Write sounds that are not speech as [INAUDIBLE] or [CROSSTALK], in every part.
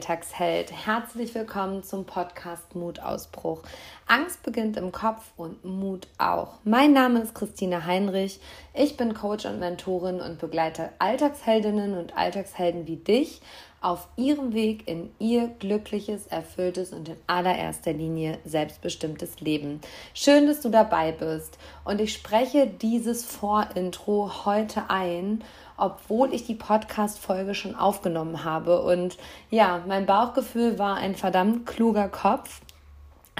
Alltagsheld. Herzlich willkommen zum Podcast Mutausbruch. Angst beginnt im Kopf und Mut auch. Mein Name ist Christine Heinrich. Ich bin Coach und Mentorin und begleite Alltagsheldinnen und Alltagshelden wie dich auf ihrem Weg in ihr glückliches, erfülltes und in allererster Linie selbstbestimmtes Leben. Schön, dass du dabei bist und ich spreche dieses Vorintro heute ein, obwohl ich die Podcast-Folge schon aufgenommen habe. Und ja, mein Bauchgefühl war ein verdammt kluger Kopf.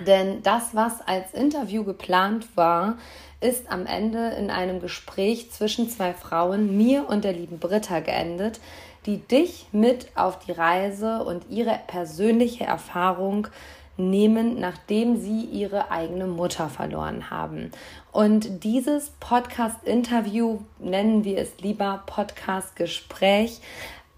Denn das, was als Interview geplant war, ist am Ende in einem Gespräch zwischen zwei Frauen, mir und der lieben Britta, geendet, die dich mit auf die Reise und ihre persönliche Erfahrung nehmen, nachdem sie ihre eigene Mutter verloren haben. Und dieses Podcast-Interview, nennen wir es lieber Podcast-Gespräch,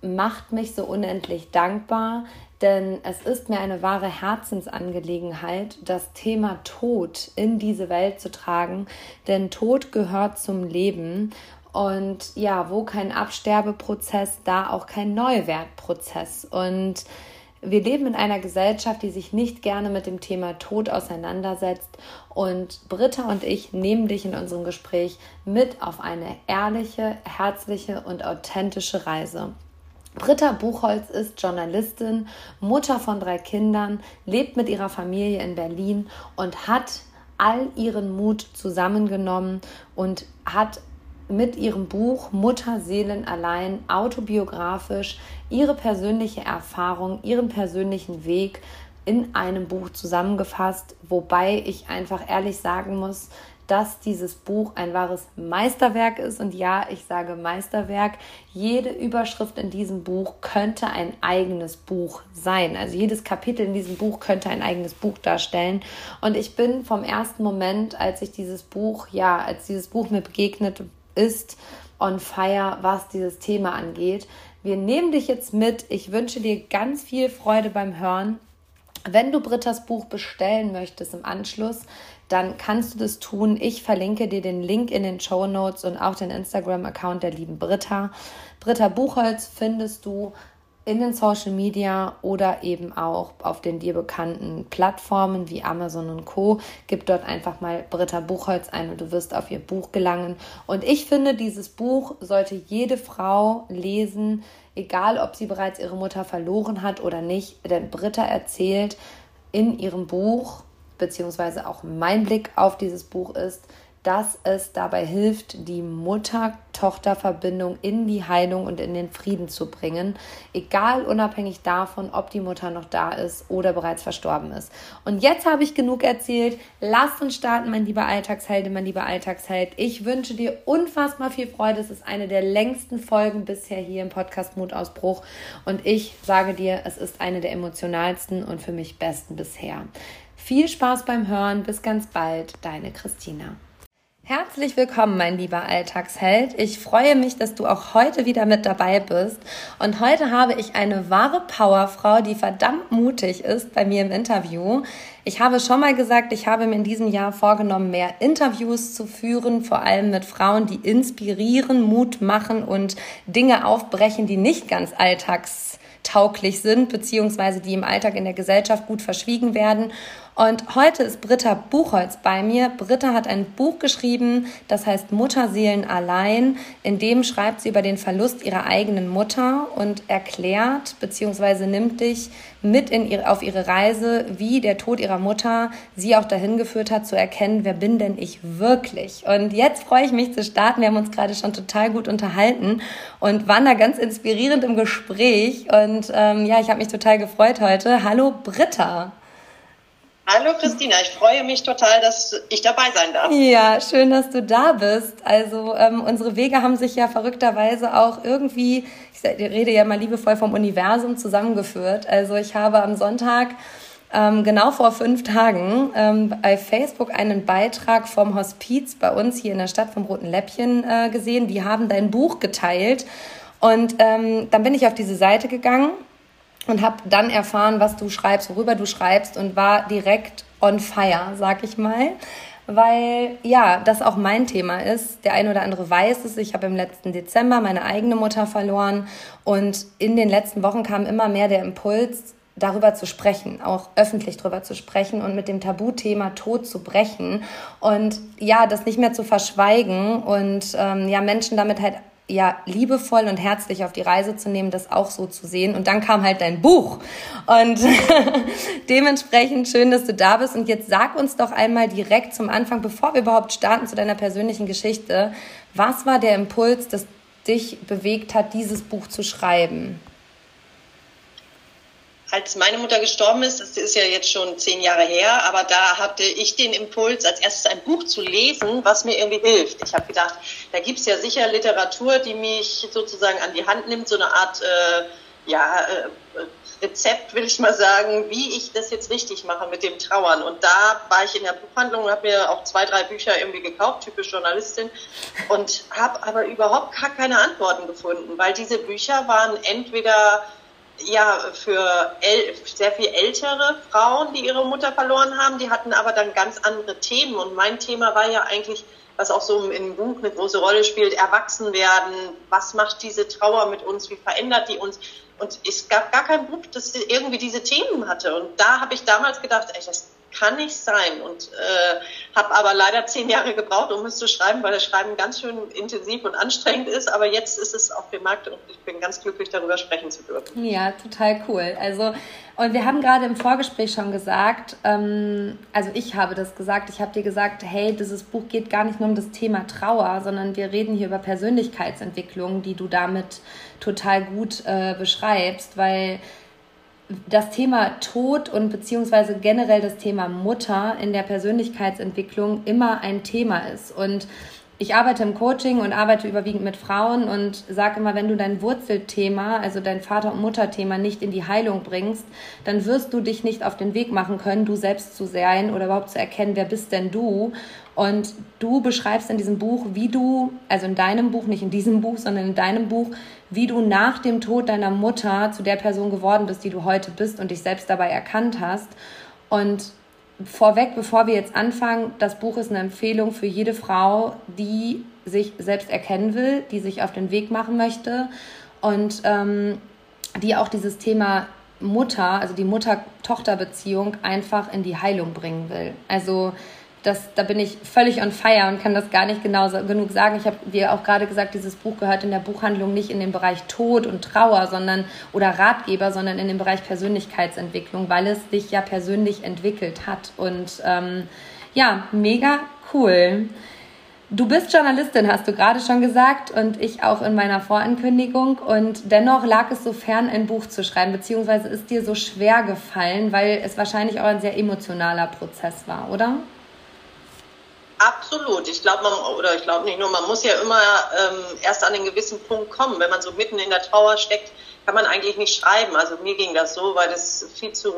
macht mich so unendlich dankbar, denn es ist mir eine wahre Herzensangelegenheit, das Thema Tod in diese Welt zu tragen, denn Tod gehört zum Leben und ja, wo kein Absterbeprozess, da auch kein Neuwertprozess. Und wir leben in einer Gesellschaft, die sich nicht gerne mit dem Thema Tod auseinandersetzt. Und Britta und ich nehmen dich in unserem Gespräch mit auf eine ehrliche, herzliche und authentische Reise. Britta Buchholz ist Journalistin, Mutter von drei Kindern, lebt mit ihrer Familie in Berlin und hat all ihren Mut zusammengenommen und hat mit ihrem Buch Mutterseelen allein autobiografisch ihre persönliche Erfahrung, ihren persönlichen Weg in einem Buch zusammengefasst, wobei ich einfach ehrlich sagen muss, dass dieses Buch ein wahres Meisterwerk ist. Und ja, ich sage Meisterwerk. Jede Überschrift in diesem Buch könnte ein eigenes Buch sein. Also jedes Kapitel in diesem Buch könnte ein eigenes Buch darstellen. Und ich bin vom ersten Moment, als ich dieses Buch, ja, als dieses Buch mir begegnet ist on fire, was dieses Thema angeht. Wir nehmen dich jetzt mit. Ich wünsche dir ganz viel Freude beim Hören. Wenn du Britta's Buch bestellen möchtest im Anschluss, dann kannst du das tun. Ich verlinke dir den Link in den Show Notes und auch den Instagram-Account der lieben Britta. Britta Buchholz findest du in den Social Media oder eben auch auf den dir bekannten Plattformen wie Amazon und Co. Gib dort einfach mal Britta Buchholz ein und du wirst auf ihr Buch gelangen. Und ich finde, dieses Buch sollte jede Frau lesen, egal ob sie bereits ihre Mutter verloren hat oder nicht. Denn Britta erzählt in ihrem Buch, beziehungsweise auch mein Blick auf dieses Buch ist, dass es dabei hilft, die Mutter-Tochter-Verbindung in die Heilung und in den Frieden zu bringen, egal unabhängig davon, ob die Mutter noch da ist oder bereits verstorben ist. Und jetzt habe ich genug erzählt. Lass uns starten, mein lieber Alltagsheld, mein lieber Alltagsheld. Ich wünsche dir unfassbar viel Freude. Es ist eine der längsten Folgen bisher hier im Podcast Mutausbruch und ich sage dir, es ist eine der emotionalsten und für mich besten bisher. Viel Spaß beim Hören. Bis ganz bald. Deine Christina. Herzlich willkommen, mein lieber Alltagsheld. Ich freue mich, dass du auch heute wieder mit dabei bist. Und heute habe ich eine wahre Powerfrau, die verdammt mutig ist bei mir im Interview. Ich habe schon mal gesagt, ich habe mir in diesem Jahr vorgenommen, mehr Interviews zu führen, vor allem mit Frauen, die inspirieren, Mut machen und Dinge aufbrechen, die nicht ganz alltagstauglich sind, beziehungsweise die im Alltag in der Gesellschaft gut verschwiegen werden. Und heute ist Britta Buchholz bei mir. Britta hat ein Buch geschrieben, das heißt Mutterseelen allein. In dem schreibt sie über den Verlust ihrer eigenen Mutter und erklärt bzw. nimmt dich mit in ihre, auf ihre Reise, wie der Tod ihrer Mutter sie auch dahin geführt hat, zu erkennen, wer bin denn ich wirklich. Und jetzt freue ich mich zu starten. Wir haben uns gerade schon total gut unterhalten und waren da ganz inspirierend im Gespräch. Und ähm, ja, ich habe mich total gefreut heute. Hallo Britta. Hallo Christina, ich freue mich total, dass ich dabei sein darf. Ja, schön, dass du da bist. Also ähm, unsere Wege haben sich ja verrückterweise auch irgendwie, ich rede ja mal liebevoll vom Universum zusammengeführt. Also ich habe am Sonntag ähm, genau vor fünf Tagen ähm, bei Facebook einen Beitrag vom Hospiz bei uns hier in der Stadt vom Roten Läppchen äh, gesehen. Die haben dein Buch geteilt und ähm, dann bin ich auf diese Seite gegangen und habe dann erfahren, was du schreibst, worüber du schreibst und war direkt on fire, sag ich mal. weil ja, das auch mein Thema ist. Der eine oder andere weiß es. Ich habe im letzten Dezember meine eigene Mutter verloren und in den letzten Wochen kam immer mehr der Impuls, darüber zu sprechen, auch öffentlich darüber zu sprechen und mit dem Tabuthema Tod zu brechen und ja, das nicht mehr zu verschweigen und ähm, ja, Menschen damit halt ja liebevoll und herzlich auf die Reise zu nehmen, das auch so zu sehen. Und dann kam halt dein Buch. Und [LAUGHS] dementsprechend schön, dass du da bist. Und jetzt sag uns doch einmal direkt zum Anfang, bevor wir überhaupt starten zu deiner persönlichen Geschichte, was war der Impuls, das dich bewegt hat, dieses Buch zu schreiben? Als meine Mutter gestorben ist, das ist ja jetzt schon zehn Jahre her, aber da hatte ich den Impuls, als erstes ein Buch zu lesen, was mir irgendwie hilft. Ich habe gedacht, da gibt's ja sicher Literatur, die mich sozusagen an die Hand nimmt, so eine Art äh, ja, äh, Rezept, will ich mal sagen, wie ich das jetzt richtig mache mit dem Trauern. Und da war ich in der Buchhandlung und habe mir auch zwei, drei Bücher irgendwie gekauft, typisch Journalistin, und habe aber überhaupt gar keine Antworten gefunden, weil diese Bücher waren entweder ja, für sehr viel ältere Frauen, die ihre Mutter verloren haben, die hatten aber dann ganz andere Themen. Und mein Thema war ja eigentlich, was auch so im Buch eine große Rolle spielt, erwachsen werden. Was macht diese Trauer mit uns? Wie verändert die uns? Und es gab gar kein Buch, das irgendwie diese Themen hatte. Und da habe ich damals gedacht, ey, das kann nicht sein. Und äh, habe aber leider zehn Jahre gebraucht, um es zu schreiben, weil das Schreiben ganz schön intensiv und anstrengend ist. Aber jetzt ist es auf dem Markt und ich bin ganz glücklich, darüber sprechen zu dürfen. Ja, total cool. Also, und wir haben gerade im Vorgespräch schon gesagt, ähm, also ich habe das gesagt, ich habe dir gesagt, hey, dieses Buch geht gar nicht nur um das Thema Trauer, sondern wir reden hier über Persönlichkeitsentwicklung, die du damit total gut äh, beschreibst, weil das Thema Tod und beziehungsweise generell das Thema Mutter in der Persönlichkeitsentwicklung immer ein Thema ist. Und ich arbeite im Coaching und arbeite überwiegend mit Frauen und sage immer, wenn du dein Wurzelthema, also dein Vater- und Mutterthema nicht in die Heilung bringst, dann wirst du dich nicht auf den Weg machen können, du selbst zu sein oder überhaupt zu erkennen, wer bist denn du. Und du beschreibst in diesem Buch, wie du, also in deinem Buch, nicht in diesem Buch, sondern in deinem Buch, wie du nach dem Tod deiner Mutter zu der Person geworden bist, die du heute bist und dich selbst dabei erkannt hast. Und vorweg, bevor wir jetzt anfangen, das Buch ist eine Empfehlung für jede Frau, die sich selbst erkennen will, die sich auf den Weg machen möchte und ähm, die auch dieses Thema Mutter, also die Mutter-Tochter-Beziehung einfach in die Heilung bringen will. Also das, da bin ich völlig on fire und kann das gar nicht genau genug sagen. Ich habe dir auch gerade gesagt, dieses Buch gehört in der Buchhandlung nicht in den Bereich Tod und Trauer, sondern oder Ratgeber, sondern in den Bereich Persönlichkeitsentwicklung, weil es dich ja persönlich entwickelt hat. Und ähm, ja, mega cool. Du bist Journalistin, hast du gerade schon gesagt, und ich auch in meiner Vorankündigung. Und dennoch lag es so fern, ein Buch zu schreiben, beziehungsweise ist dir so schwer gefallen, weil es wahrscheinlich auch ein sehr emotionaler Prozess war, oder? Absolut. Ich glaube, man, oder ich glaube nicht nur, man muss ja immer ähm, erst an einen gewissen Punkt kommen. Wenn man so mitten in der Trauer steckt, kann man eigentlich nicht schreiben. Also mir ging das so, weil das viel zu,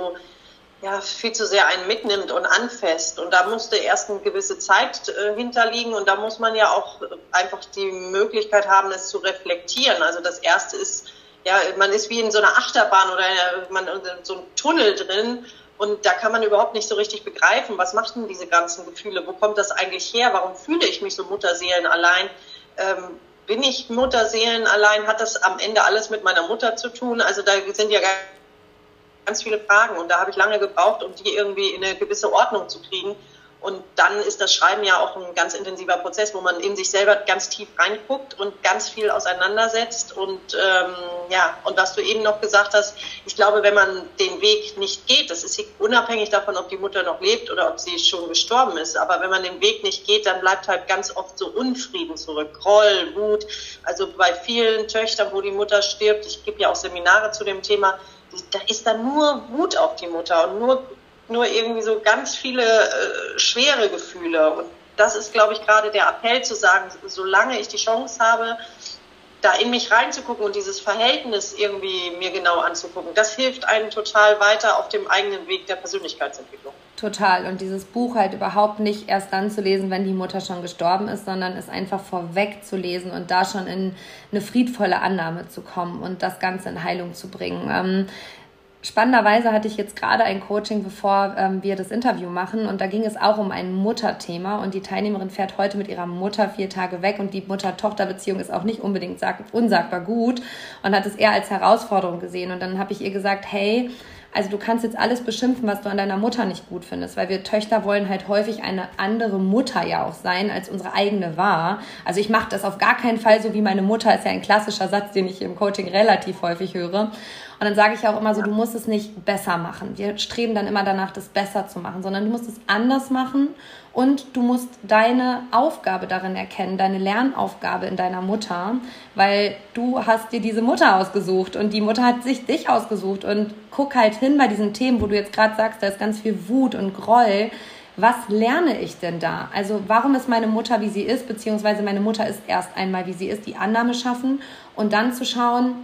ja, viel zu sehr einen mitnimmt und anfasst. Und da musste erst eine gewisse Zeit äh, hinterliegen und da muss man ja auch einfach die Möglichkeit haben, es zu reflektieren. Also das erste ist, ja, man ist wie in so einer Achterbahn oder man in so einem Tunnel drin und da kann man überhaupt nicht so richtig begreifen, was machten diese ganzen Gefühle, wo kommt das eigentlich her, warum fühle ich mich so Mutterseelen allein? Ähm, bin ich Mutterseelen allein? Hat das am Ende alles mit meiner Mutter zu tun? Also da sind ja ganz viele Fragen und da habe ich lange gebraucht, um die irgendwie in eine gewisse Ordnung zu kriegen. Und dann ist das Schreiben ja auch ein ganz intensiver Prozess, wo man in sich selber ganz tief reinguckt und ganz viel auseinandersetzt. Und ähm, ja, und was du eben noch gesagt hast, ich glaube, wenn man den Weg nicht geht, das ist unabhängig davon, ob die Mutter noch lebt oder ob sie schon gestorben ist, aber wenn man den Weg nicht geht, dann bleibt halt ganz oft so Unfrieden zurück, Groll, Wut. Also bei vielen Töchtern, wo die Mutter stirbt, ich gebe ja auch Seminare zu dem Thema, da ist dann nur Wut auf die Mutter und nur nur irgendwie so ganz viele äh, schwere Gefühle. Und das ist, glaube ich, gerade der Appell zu sagen, solange ich die Chance habe, da in mich reinzugucken und dieses Verhältnis irgendwie mir genau anzugucken, das hilft einem total weiter auf dem eigenen Weg der Persönlichkeitsentwicklung. Total. Und dieses Buch halt überhaupt nicht erst dann zu lesen, wenn die Mutter schon gestorben ist, sondern es einfach vorweg zu lesen und da schon in eine friedvolle Annahme zu kommen und das Ganze in Heilung zu bringen. Spannenderweise hatte ich jetzt gerade ein Coaching, bevor ähm, wir das Interview machen. Und da ging es auch um ein Mutterthema. Und die Teilnehmerin fährt heute mit ihrer Mutter vier Tage weg. Und die Mutter-Tochter-Beziehung ist auch nicht unbedingt unsagbar gut und hat es eher als Herausforderung gesehen. Und dann habe ich ihr gesagt, hey, also du kannst jetzt alles beschimpfen, was du an deiner Mutter nicht gut findest, weil wir Töchter wollen halt häufig eine andere Mutter ja auch sein, als unsere eigene war. Also ich mache das auf gar keinen Fall so wie meine Mutter, ist ja ein klassischer Satz, den ich im Coaching relativ häufig höre. Und dann sage ich auch immer so, du musst es nicht besser machen. Wir streben dann immer danach, das besser zu machen, sondern du musst es anders machen und du musst deine Aufgabe darin erkennen, deine Lernaufgabe in deiner Mutter, weil du hast dir diese Mutter ausgesucht und die Mutter hat sich dich ausgesucht und guck halt hin bei diesen Themen, wo du jetzt gerade sagst, da ist ganz viel Wut und Groll. Was lerne ich denn da? Also warum ist meine Mutter, wie sie ist, beziehungsweise meine Mutter ist erst einmal, wie sie ist, die Annahme schaffen und dann zu schauen,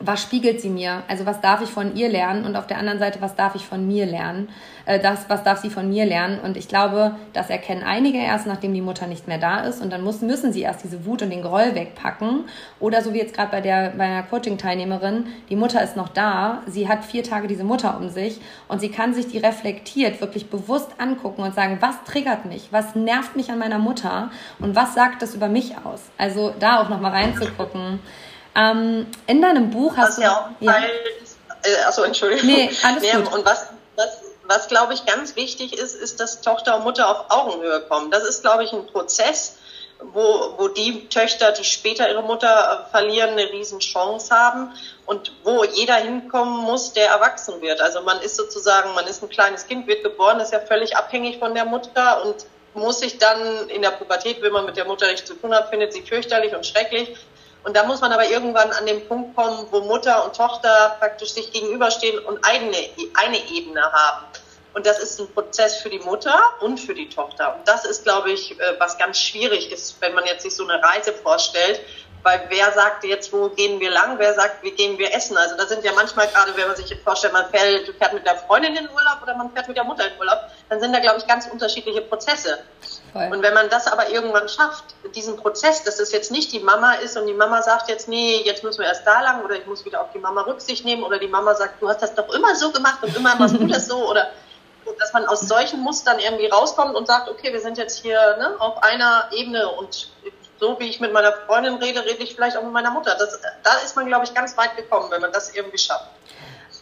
was spiegelt sie mir? Also was darf ich von ihr lernen? Und auf der anderen Seite, was darf ich von mir lernen? Äh, das, was darf sie von mir lernen? Und ich glaube, das erkennen einige erst, nachdem die Mutter nicht mehr da ist. Und dann muss, müssen sie erst diese Wut und den Groll wegpacken. Oder so wie jetzt gerade bei der bei einer Coaching-Teilnehmerin, die Mutter ist noch da, sie hat vier Tage diese Mutter um sich und sie kann sich die reflektiert wirklich bewusst angucken und sagen, was triggert mich? Was nervt mich an meiner Mutter? Und was sagt das über mich aus? Also da auch nochmal reinzugucken. Ähm, in deinem Buch hast was du. Ja auch ja. Teil, äh, achso, Entschuldigung. Nee, alles nee, gut. Und was, was, was glaube ich ganz wichtig ist, ist, dass Tochter und Mutter auf Augenhöhe kommen. Das ist, glaube ich, ein Prozess, wo, wo die Töchter, die später ihre Mutter äh, verlieren, eine riesen Chance haben und wo jeder hinkommen muss, der erwachsen wird. Also man ist sozusagen, man ist ein kleines Kind, wird geboren, ist ja völlig abhängig von der Mutter und muss sich dann in der Pubertät, wenn man mit der Mutter nichts zu tun hat, findet sie fürchterlich und schrecklich und da muss man aber irgendwann an den Punkt kommen, wo Mutter und Tochter praktisch sich gegenüberstehen und eigene, eine Ebene haben. Und das ist ein Prozess für die Mutter und für die Tochter. Und das ist, glaube ich, äh, was ganz schwierig ist, wenn man jetzt sich so eine Reise vorstellt. Weil wer sagt jetzt, wo gehen wir lang? Wer sagt, wie gehen wir essen? Also da sind ja manchmal gerade, wenn man sich vorstellt, man fährt, fährt mit der Freundin in den Urlaub oder man fährt mit der Mutter in den Urlaub, dann sind da, glaube ich, ganz unterschiedliche Prozesse. Voll. Und wenn man das aber irgendwann schafft, diesen Prozess, dass es jetzt nicht die Mama ist und die Mama sagt jetzt, nee, jetzt müssen wir erst da lang oder ich muss wieder auf die Mama Rücksicht nehmen oder die Mama sagt, du hast das doch immer so gemacht und immer machst du das so oder dass man aus solchen Mustern irgendwie rauskommt und sagt, okay, wir sind jetzt hier ne, auf einer Ebene und so wie ich mit meiner Freundin rede, rede ich vielleicht auch mit meiner Mutter. Das, da ist man, glaube ich, ganz weit gekommen, wenn man das irgendwie schafft.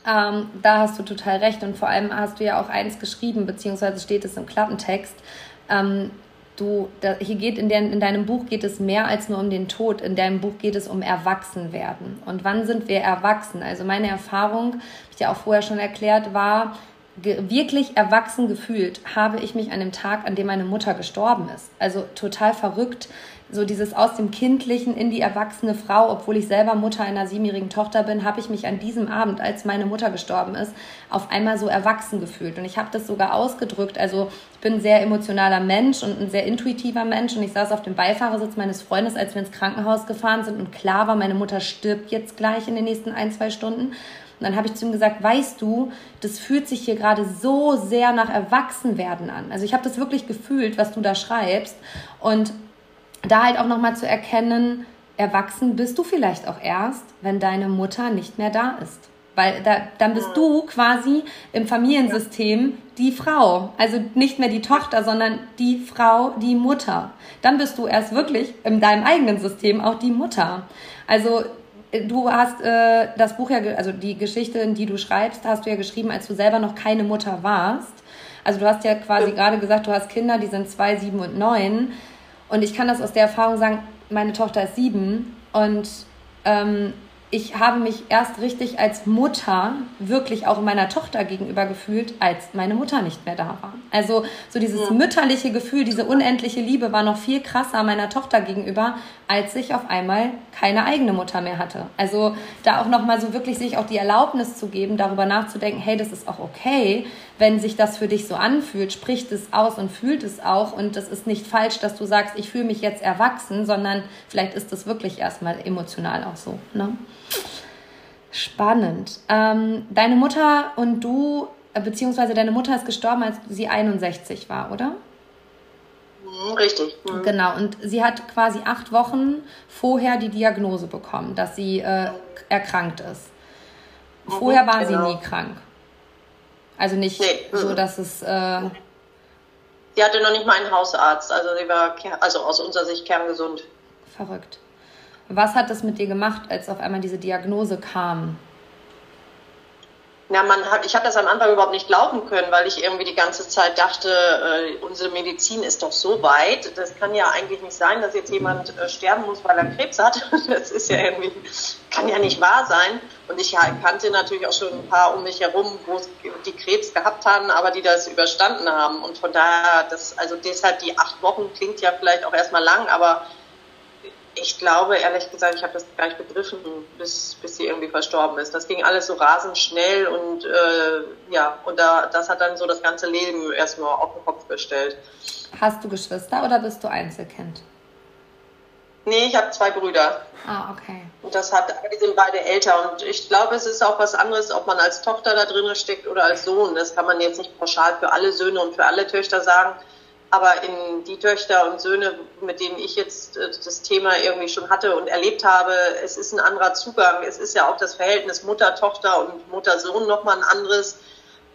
Ähm, da hast du total recht und vor allem hast du ja auch eins geschrieben, beziehungsweise steht es im Klappentext. Ähm, du, da, hier geht in, der, in deinem Buch geht es mehr als nur um den Tod. In deinem Buch geht es um Erwachsenwerden. Und wann sind wir erwachsen? Also meine Erfahrung, habe ich dir auch vorher schon erklärt, war, wirklich erwachsen gefühlt habe ich mich an dem Tag, an dem meine Mutter gestorben ist. Also total verrückt so dieses aus dem Kindlichen in die erwachsene Frau, obwohl ich selber Mutter einer siebenjährigen Tochter bin, habe ich mich an diesem Abend, als meine Mutter gestorben ist, auf einmal so erwachsen gefühlt. Und ich habe das sogar ausgedrückt. Also ich bin ein sehr emotionaler Mensch und ein sehr intuitiver Mensch. Und ich saß auf dem Beifahrersitz meines Freundes, als wir ins Krankenhaus gefahren sind. Und klar war, meine Mutter stirbt jetzt gleich in den nächsten ein, zwei Stunden. Und dann habe ich zu ihm gesagt, weißt du, das fühlt sich hier gerade so sehr nach Erwachsenwerden an. Also ich habe das wirklich gefühlt, was du da schreibst. Und da halt auch nochmal zu erkennen, erwachsen bist du vielleicht auch erst, wenn deine Mutter nicht mehr da ist. Weil da, dann bist du quasi im Familiensystem die Frau. Also nicht mehr die Tochter, sondern die Frau, die Mutter. Dann bist du erst wirklich in deinem eigenen System auch die Mutter. Also du hast äh, das Buch ja, also die Geschichte, die du schreibst, hast du ja geschrieben, als du selber noch keine Mutter warst. Also du hast ja quasi gerade gesagt, du hast Kinder, die sind zwei, sieben und neun. Und ich kann das aus der Erfahrung sagen, meine Tochter ist sieben und ähm, ich habe mich erst richtig als Mutter wirklich auch meiner Tochter gegenüber gefühlt, als meine Mutter nicht mehr da war. Also so dieses ja. mütterliche Gefühl, diese unendliche Liebe war noch viel krasser meiner Tochter gegenüber, als ich auf einmal keine eigene Mutter mehr hatte. Also da auch nochmal so wirklich sich auch die Erlaubnis zu geben, darüber nachzudenken, hey, das ist auch okay, wenn sich das für dich so anfühlt, spricht es aus und fühlt es auch und es ist nicht falsch, dass du sagst, ich fühle mich jetzt erwachsen, sondern vielleicht ist es wirklich erstmal emotional auch so. Ne? Spannend. Ähm, deine Mutter und du, äh, beziehungsweise deine Mutter ist gestorben, als sie 61 war, oder? Mhm, richtig. Mhm. Genau, und sie hat quasi acht Wochen vorher die Diagnose bekommen, dass sie äh, erkrankt ist. Vorher war genau. sie nie krank. Also nicht nee. so, dass es. Äh, die hatte noch nicht mal einen Hausarzt, also sie war also aus unserer Sicht kerngesund. Verrückt. Was hat das mit dir gemacht, als auf einmal diese Diagnose kam? Ja, man hat, ich habe das am Anfang überhaupt nicht glauben können, weil ich irgendwie die ganze Zeit dachte, äh, unsere Medizin ist doch so weit. Das kann ja eigentlich nicht sein, dass jetzt jemand äh, sterben muss, weil er Krebs hat. [LAUGHS] Das ist ja irgendwie, kann ja nicht wahr sein. Und ich kannte natürlich auch schon ein paar um mich herum, wo die Krebs gehabt haben, aber die das überstanden haben. Und von daher, das, also deshalb die acht Wochen klingt ja vielleicht auch erstmal lang, aber ich glaube, ehrlich gesagt, ich habe das gar nicht begriffen, bis, bis sie irgendwie verstorben ist. Das ging alles so rasend schnell und äh, ja, und da, das hat dann so das ganze Leben erstmal auf den Kopf gestellt. Hast du Geschwister oder bist du Einzelkind? Nee, ich habe zwei Brüder. Ah, okay. Und das hat, die sind beide älter. Und ich glaube, es ist auch was anderes, ob man als Tochter da drin steckt oder als Sohn. Das kann man jetzt nicht pauschal für alle Söhne und für alle Töchter sagen. Aber in die Töchter und Söhne, mit denen ich jetzt äh, das Thema irgendwie schon hatte und erlebt habe, es ist ein anderer Zugang. Es ist ja auch das Verhältnis Mutter-Tochter und Mutter-Sohn nochmal ein anderes.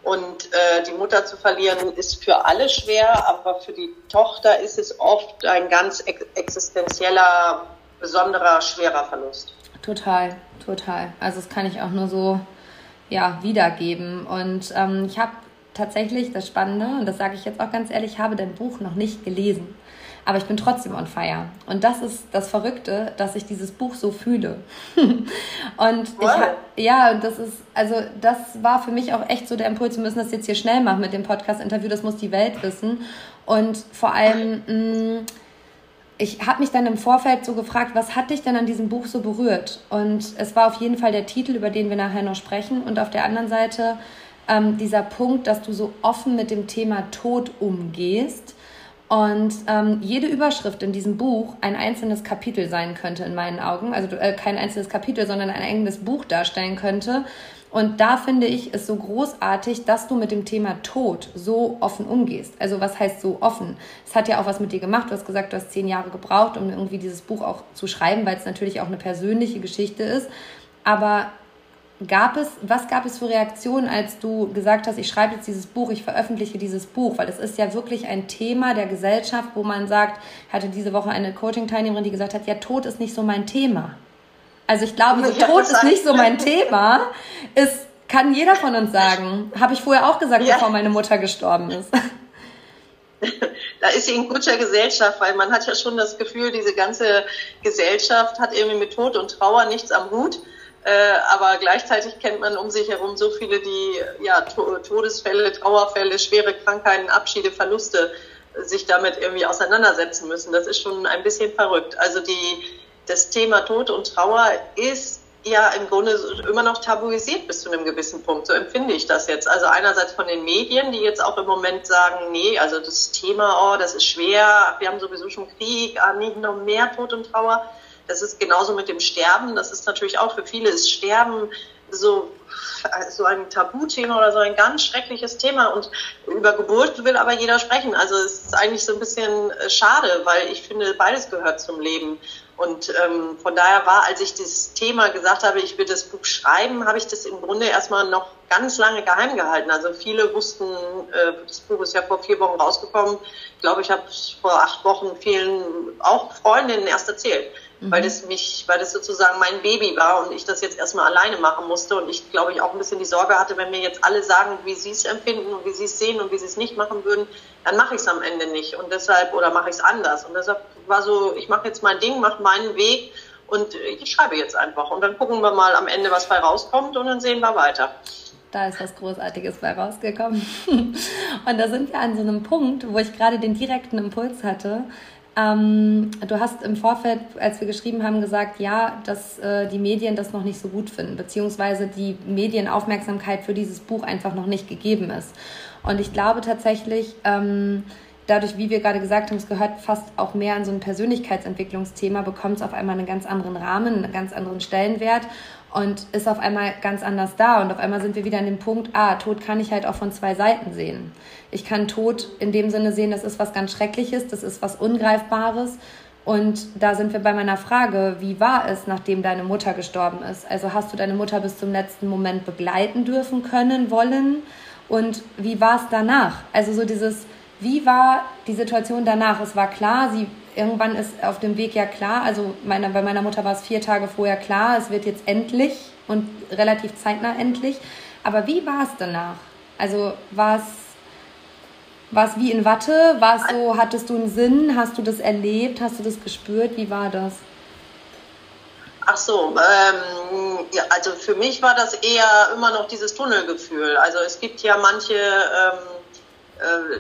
Und äh, die Mutter zu verlieren ist für alle schwer, aber für die Tochter ist es oft ein ganz existenzieller, besonderer, schwerer Verlust. Total, total. Also das kann ich auch nur so ja, wiedergeben. Und ähm, ich habe tatsächlich das Spannende, und das sage ich jetzt auch ganz ehrlich, ich habe dein Buch noch nicht gelesen. Aber ich bin trotzdem on fire. Und das ist das Verrückte, dass ich dieses Buch so fühle. [LAUGHS] und wow. ich, ja, das ist, also das war für mich auch echt so der Impuls, wir müssen das jetzt hier schnell machen mit dem Podcast-Interview, das muss die Welt wissen. Und vor allem, mh, mm, ich habe mich dann im Vorfeld so gefragt, was hat dich denn an diesem Buch so berührt? Und es war auf jeden Fall der Titel, über den wir nachher noch sprechen. Und auf der anderen Seite ähm, dieser Punkt, dass du so offen mit dem Thema Tod umgehst. Und ähm, jede Überschrift in diesem Buch ein einzelnes Kapitel sein könnte in meinen Augen. Also äh, kein einzelnes Kapitel, sondern ein eigenes Buch darstellen könnte. Und da finde ich es so großartig, dass du mit dem Thema Tod so offen umgehst. Also was heißt so offen? Es hat ja auch was mit dir gemacht. Du hast gesagt, du hast zehn Jahre gebraucht, um irgendwie dieses Buch auch zu schreiben, weil es natürlich auch eine persönliche Geschichte ist. Aber Gab es, was gab es für Reaktionen, als du gesagt hast, ich schreibe jetzt dieses Buch, ich veröffentliche dieses Buch? Weil es ist ja wirklich ein Thema der Gesellschaft, wo man sagt, ich hatte diese Woche eine Coaching-Teilnehmerin, die gesagt hat, ja, Tod ist nicht so mein Thema. Also ich glaube, so, Tod ist nicht so mein Thema, ist, kann jeder von uns sagen. Habe ich vorher auch gesagt, ja. bevor meine Mutter gestorben ist. [LAUGHS] [LAUGHS] da ist sie in guter Gesellschaft, weil man hat ja schon das Gefühl, diese ganze Gesellschaft hat irgendwie mit Tod und Trauer nichts am Hut. Äh, aber gleichzeitig kennt man um sich herum so viele, die ja Todesfälle, Trauerfälle, schwere Krankheiten, Abschiede, Verluste äh, sich damit irgendwie auseinandersetzen müssen. Das ist schon ein bisschen verrückt. Also die, das Thema Tod und Trauer ist ja im Grunde immer noch tabuisiert bis zu einem gewissen Punkt. So empfinde ich das jetzt. Also einerseits von den Medien, die jetzt auch im Moment sagen, nee, also das Thema, oh, das ist schwer, wir haben sowieso schon Krieg, ah, nicht noch mehr Tod und Trauer. Das ist genauso mit dem Sterben. Das ist natürlich auch für viele ist Sterben so, so ein Tabuthema oder so ein ganz schreckliches Thema. Und über Geburt will aber jeder sprechen. Also es ist eigentlich so ein bisschen äh, schade, weil ich finde, beides gehört zum Leben. Und ähm, von daher war, als ich das Thema gesagt habe, ich will das Buch schreiben, habe ich das im Grunde erstmal noch ganz lange geheim gehalten. Also viele wussten, äh, das Buch ist ja vor vier Wochen rausgekommen. Ich glaube, ich habe es vor acht Wochen vielen, auch Freundinnen erst erzählt mhm. weil das mich, weil das sozusagen mein Baby war und ich das jetzt erstmal alleine machen musste und ich glaube ich auch ein bisschen die Sorge hatte, wenn mir jetzt alle sagen, wie sie es empfinden und wie sie es sehen und wie sie es nicht machen würden, dann mache ich es am Ende nicht und deshalb oder mache ich es anders und deshalb war so, ich mache jetzt mein Ding, mache meinen Weg und ich schreibe jetzt einfach und dann gucken wir mal am Ende, was bei rauskommt und dann sehen wir weiter da ist was Großartiges bei rausgekommen. [LAUGHS] Und da sind wir an so einem Punkt, wo ich gerade den direkten Impuls hatte, ähm, du hast im Vorfeld, als wir geschrieben haben, gesagt, ja, dass äh, die Medien das noch nicht so gut finden, beziehungsweise die Medienaufmerksamkeit für dieses Buch einfach noch nicht gegeben ist. Und ich glaube tatsächlich, ähm, dadurch, wie wir gerade gesagt haben, es gehört fast auch mehr an so ein Persönlichkeitsentwicklungsthema, bekommt es auf einmal einen ganz anderen Rahmen, einen ganz anderen Stellenwert und ist auf einmal ganz anders da. Und auf einmal sind wir wieder an dem Punkt, ah, Tod kann ich halt auch von zwei Seiten sehen. Ich kann Tod in dem Sinne sehen, das ist was ganz Schreckliches, das ist was Ungreifbares. Und da sind wir bei meiner Frage, wie war es, nachdem deine Mutter gestorben ist? Also hast du deine Mutter bis zum letzten Moment begleiten dürfen, können, wollen? Und wie war es danach? Also so dieses, wie war die Situation danach? Es war klar, sie irgendwann ist auf dem Weg ja klar, also meine, bei meiner Mutter war es vier Tage vorher klar, es wird jetzt endlich und relativ zeitnah endlich. Aber wie war es danach? Also war es war es wie in Watte? War es so, hattest du einen Sinn? Hast du das erlebt? Hast du das gespürt? Wie war das? Ach so, ähm, ja, also für mich war das eher immer noch dieses Tunnelgefühl. Also es gibt ja manche, ähm, äh,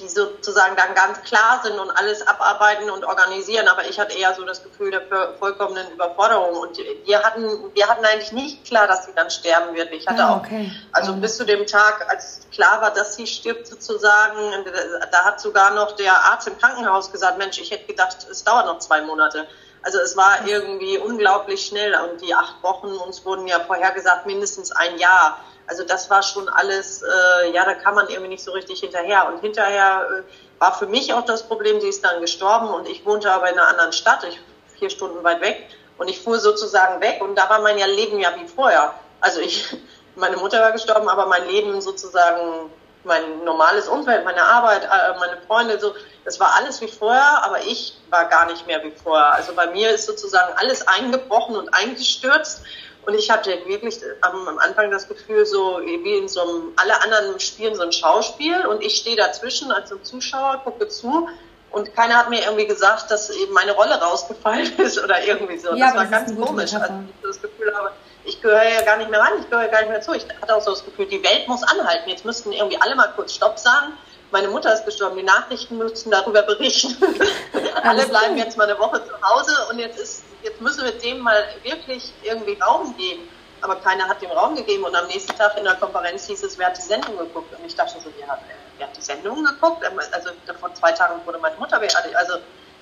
die sozusagen dann ganz klar sind und alles abarbeiten und organisieren. Aber ich hatte eher so das Gefühl der vollkommenen Überforderung. Und wir hatten, wir hatten eigentlich nicht klar, dass sie dann sterben wird. Ich hatte ah, okay. auch, also bis zu dem Tag, als klar war, dass sie stirbt sozusagen, da hat sogar noch der Arzt im Krankenhaus gesagt, Mensch, ich hätte gedacht, es dauert noch zwei Monate. Also es war irgendwie unglaublich schnell und die acht Wochen uns wurden ja vorhergesagt mindestens ein Jahr. Also das war schon alles, äh, ja, da kann man irgendwie nicht so richtig hinterher. Und hinterher äh, war für mich auch das Problem, sie ist dann gestorben und ich wohnte aber in einer anderen Stadt, ich, vier Stunden weit weg. Und ich fuhr sozusagen weg und da war mein Leben ja wie vorher. Also ich, [LAUGHS] meine Mutter war gestorben, aber mein Leben sozusagen, mein normales Umfeld, meine Arbeit, äh, meine Freunde, so, das war alles wie vorher, aber ich war gar nicht mehr wie vorher. Also bei mir ist sozusagen alles eingebrochen und eingestürzt und ich hatte wirklich am, Anfang das Gefühl, so wie in so einem, alle anderen spielen so ein Schauspiel und ich stehe dazwischen als so Zuschauer, gucke zu und keiner hat mir irgendwie gesagt, dass eben meine Rolle rausgefallen [LAUGHS] ist oder irgendwie so. Ja, das war ganz komisch. Also ich das Gefühl habe, ich gehöre ja gar nicht mehr rein, ich gehöre gar nicht mehr zu. Ich hatte auch so das Gefühl, die Welt muss anhalten. Jetzt müssten irgendwie alle mal kurz Stopp sagen. Meine Mutter ist gestorben, die Nachrichten müssten darüber berichten. [LAUGHS] alle bleiben jetzt mal eine Woche zu Hause und jetzt ist jetzt müssen wir dem mal wirklich irgendwie Raum geben. Aber keiner hat dem Raum gegeben und am nächsten Tag in der Konferenz hieß es, wer hat die Sendung geguckt? Und ich dachte so, wer hat, wer hat die Sendung geguckt? Also vor zwei Tagen wurde meine Mutter beerdigt. Also